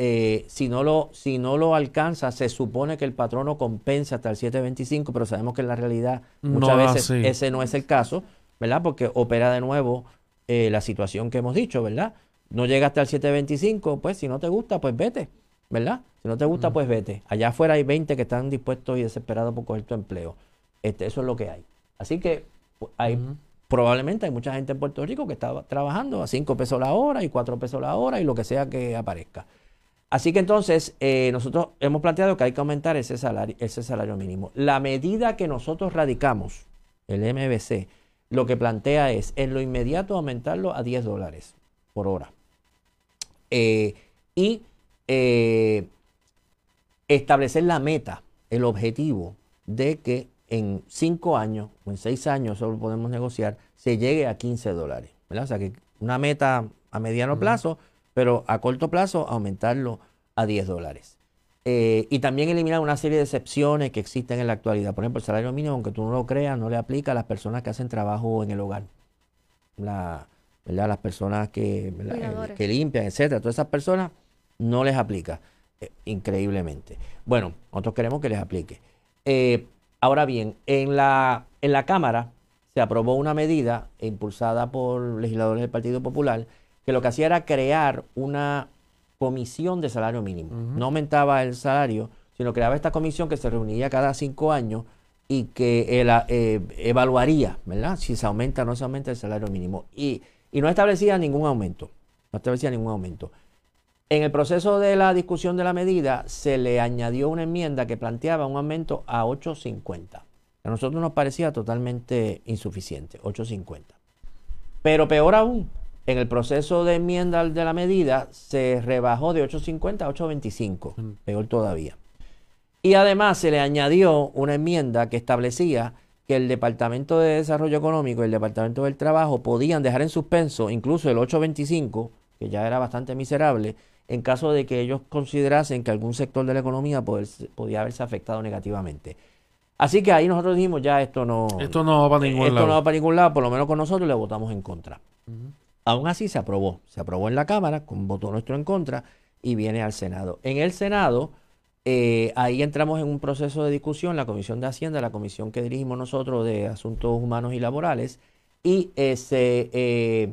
Eh, si, no lo, si no lo alcanza, se supone que el patrono compensa hasta el 7.25, pero sabemos que en la realidad muchas veces ese no es el caso, ¿verdad? Porque opera de nuevo eh, la situación que hemos dicho, ¿verdad? No llega hasta el 7.25, pues si no te gusta, pues vete, ¿verdad? Si no te gusta, pues vete. Allá afuera hay 20 que están dispuestos y desesperados por coger tu empleo. Este, eso es lo que hay. Así que hay, probablemente hay mucha gente en Puerto Rico que está trabajando a 5 pesos la hora y 4 pesos la hora y lo que sea que aparezca. Así que entonces eh, nosotros hemos planteado que hay que aumentar ese salario, ese salario mínimo. La medida que nosotros radicamos, el MBC, lo que plantea es en lo inmediato aumentarlo a 10 dólares por hora. Eh, y eh, establecer la meta, el objetivo de que en cinco años o en seis años, solo podemos negociar, se llegue a 15 dólares. ¿verdad? O sea que una meta a mediano plazo, pero a corto plazo aumentarlo a 10 dólares. Eh, y también eliminar una serie de excepciones que existen en la actualidad. Por ejemplo, el salario mínimo, aunque tú no lo creas, no le aplica a las personas que hacen trabajo en el hogar. La, ¿verdad? Las personas que, eh, que limpian, etcétera. Todas esas personas no les aplica. Eh, increíblemente. Bueno, nosotros queremos que les aplique. Ahora bien, en la, en la Cámara se aprobó una medida impulsada por legisladores del Partido Popular que lo que hacía era crear una comisión de salario mínimo. No aumentaba el salario, sino creaba esta comisión que se reunía cada cinco años y que eh, evaluaría, ¿verdad? Si se aumenta o no se aumenta el salario mínimo. Y, y no establecía ningún aumento. No establecía ningún aumento. En el proceso de la discusión de la medida se le añadió una enmienda que planteaba un aumento a 8.50. A nosotros nos parecía totalmente insuficiente, 8.50. Pero peor aún, en el proceso de enmienda de la medida se rebajó de 8.50 a 8.25, mm. peor todavía. Y además se le añadió una enmienda que establecía que el Departamento de Desarrollo Económico y el Departamento del Trabajo podían dejar en suspenso incluso el 8.25, que ya era bastante miserable, en caso de que ellos considerasen que algún sector de la economía podía haberse afectado negativamente. Así que ahí nosotros dijimos, ya esto no, esto no va para ningún esto lado. no va para ningún lado, por lo menos con nosotros le votamos en contra. Aún así se aprobó, se aprobó en la Cámara con voto nuestro en contra y viene al Senado. En el Senado, eh, ahí entramos en un proceso de discusión, la Comisión de Hacienda, la comisión que dirigimos nosotros de Asuntos Humanos y Laborales, y se eh,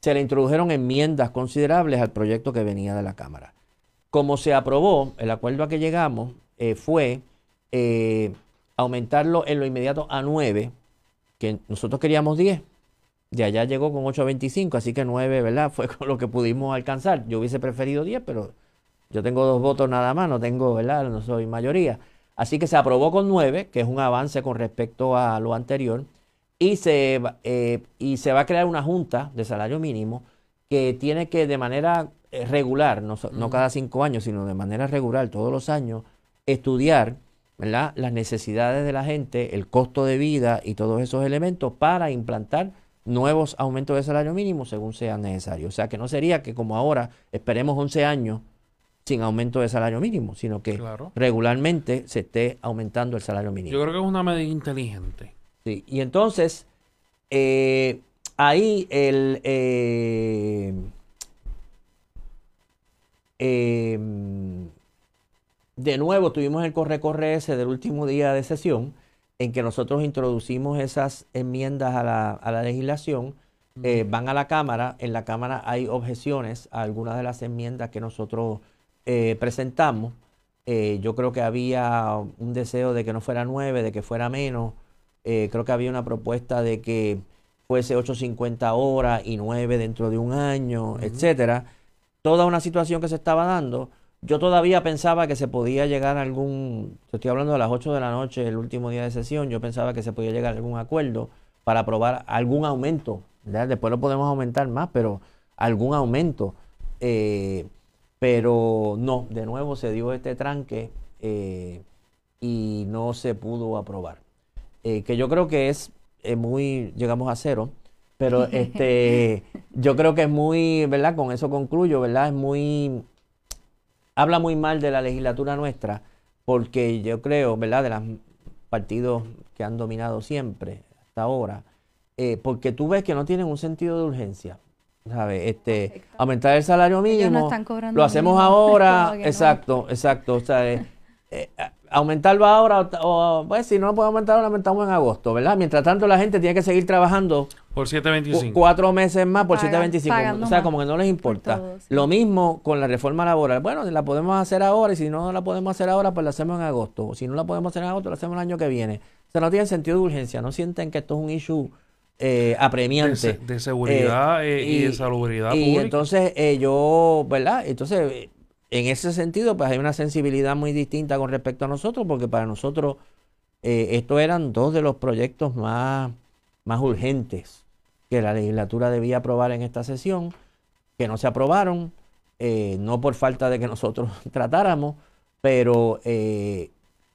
se le introdujeron enmiendas considerables al proyecto que venía de la Cámara. Como se aprobó, el acuerdo a que llegamos eh, fue eh, aumentarlo en lo inmediato a 9, que nosotros queríamos 10, De allá llegó con 8.25, así que 9, ¿verdad? Fue con lo que pudimos alcanzar. Yo hubiese preferido 10, pero yo tengo dos votos nada más, no tengo, ¿verdad? No soy mayoría. Así que se aprobó con 9, que es un avance con respecto a lo anterior, y se, eh, y se va a crear una junta de salario mínimo que tiene que de manera eh, regular, no, no cada cinco años, sino de manera regular todos los años, estudiar ¿verdad? las necesidades de la gente, el costo de vida y todos esos elementos para implantar nuevos aumentos de salario mínimo según sea necesario. O sea que no sería que como ahora esperemos 11 años sin aumento de salario mínimo, sino que regularmente se esté aumentando el salario mínimo. Yo creo que es una medida inteligente. Sí, y entonces eh, ahí el... Eh, em, de nuevo tuvimos el corre-corre ese del último día de sesión en que nosotros introducimos esas enmiendas a la, a la legislación, eh, van a la Cámara, en la Cámara hay objeciones a algunas de las enmiendas que nosotros eh, presentamos. Eh, yo creo que había un deseo de que no fuera nueve, de que fuera menos. Creo que había una propuesta de que fuese 8.50 horas y nueve dentro de un año, etcétera. Toda una situación que se estaba dando yo todavía pensaba que se podía llegar a algún, estoy hablando de las 8 de la noche, el último día de sesión, yo pensaba que se podía llegar a algún acuerdo para aprobar algún aumento. Después lo podemos aumentar más, pero algún aumento. Eh, pero no, de nuevo se dio este tranque eh, y no se pudo aprobar. Eh, que yo creo que es muy, llegamos a cero, pero este, yo creo que es muy, ¿verdad? Con eso concluyo, ¿verdad? Es muy habla muy mal de la legislatura nuestra, porque yo creo, ¿verdad?, de los partidos que han dominado siempre hasta ahora, eh, porque tú ves que no tienen un sentido de urgencia. ¿sabes? Este, aumentar el salario mínimo, lo hacemos ahora, exacto, exacto, o sea, eh, eh, aumentarlo ahora, o, pues si no lo podemos aumentar, lo aumentamos en agosto, ¿verdad? Mientras tanto, la gente tiene que seguir trabajando. Por 7.25. Cuatro meses más por 7.25. O sea, como que no les importa. Lo mismo con la reforma laboral. Bueno, la podemos hacer ahora y si no la podemos hacer ahora, pues la hacemos en agosto. Si no la podemos hacer en agosto, la hacemos el año que viene. O sea, no tiene sentido de urgencia. No sienten que esto es un issue eh, apremiante. De, seguridad eh, y, de salubridad. Y entonces eh, yo, ¿verdad? Entonces en ese sentido, pues hay una sensibilidad muy distinta con respecto a nosotros, porque para nosotros eh, estos eran dos de los proyectos más, más urgentes que la legislatura debía aprobar en esta sesión, que no se aprobaron, eh, no por falta de que nosotros tratáramos, pero eh,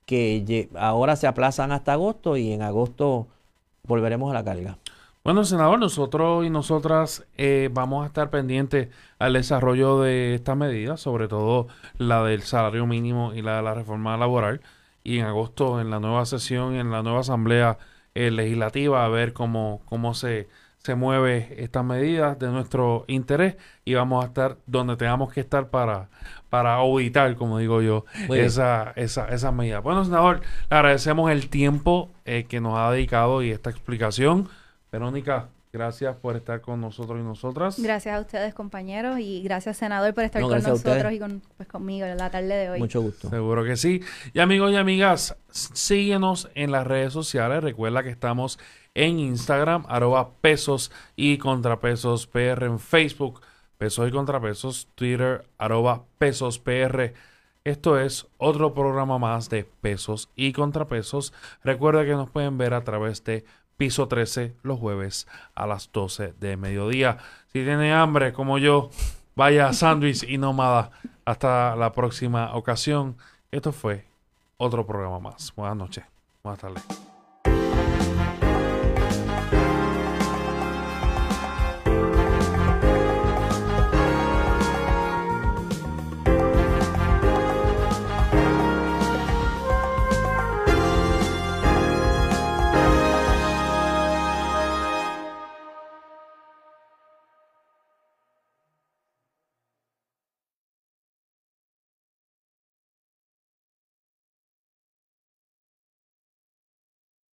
que ahora se aplazan hasta agosto y en agosto volveremos a la carga. Bueno, senador, nosotros y nosotras eh, vamos a estar pendientes al desarrollo de estas medidas, sobre todo la del salario mínimo y la de la reforma laboral. Y en agosto, en la nueva sesión, en la nueva asamblea eh, legislativa, a ver cómo, cómo se, se mueve estas medidas de nuestro interés y vamos a estar donde tengamos que estar para, para auditar, como digo yo, esa, esa, esa medida. Bueno, senador, le agradecemos el tiempo eh, que nos ha dedicado y esta explicación. Verónica, gracias por estar con nosotros y nosotras. Gracias a ustedes, compañeros, y gracias, senador, por estar con nosotros y con, pues, conmigo en la tarde de hoy. Mucho gusto. Seguro que sí. Y amigos y amigas, síguenos en las redes sociales. Recuerda que estamos en Instagram, arroba pesos y contrapesos PR en Facebook, pesos y contrapesos, Twitter, arroba pesos PR. Esto es otro programa más de pesos y contrapesos. Recuerda que nos pueden ver a través de piso 13 los jueves a las 12 de mediodía. Si tiene hambre como yo, vaya a sándwich y nómada. Hasta la próxima ocasión. Esto fue otro programa más. Buenas noches. Buenas tardes.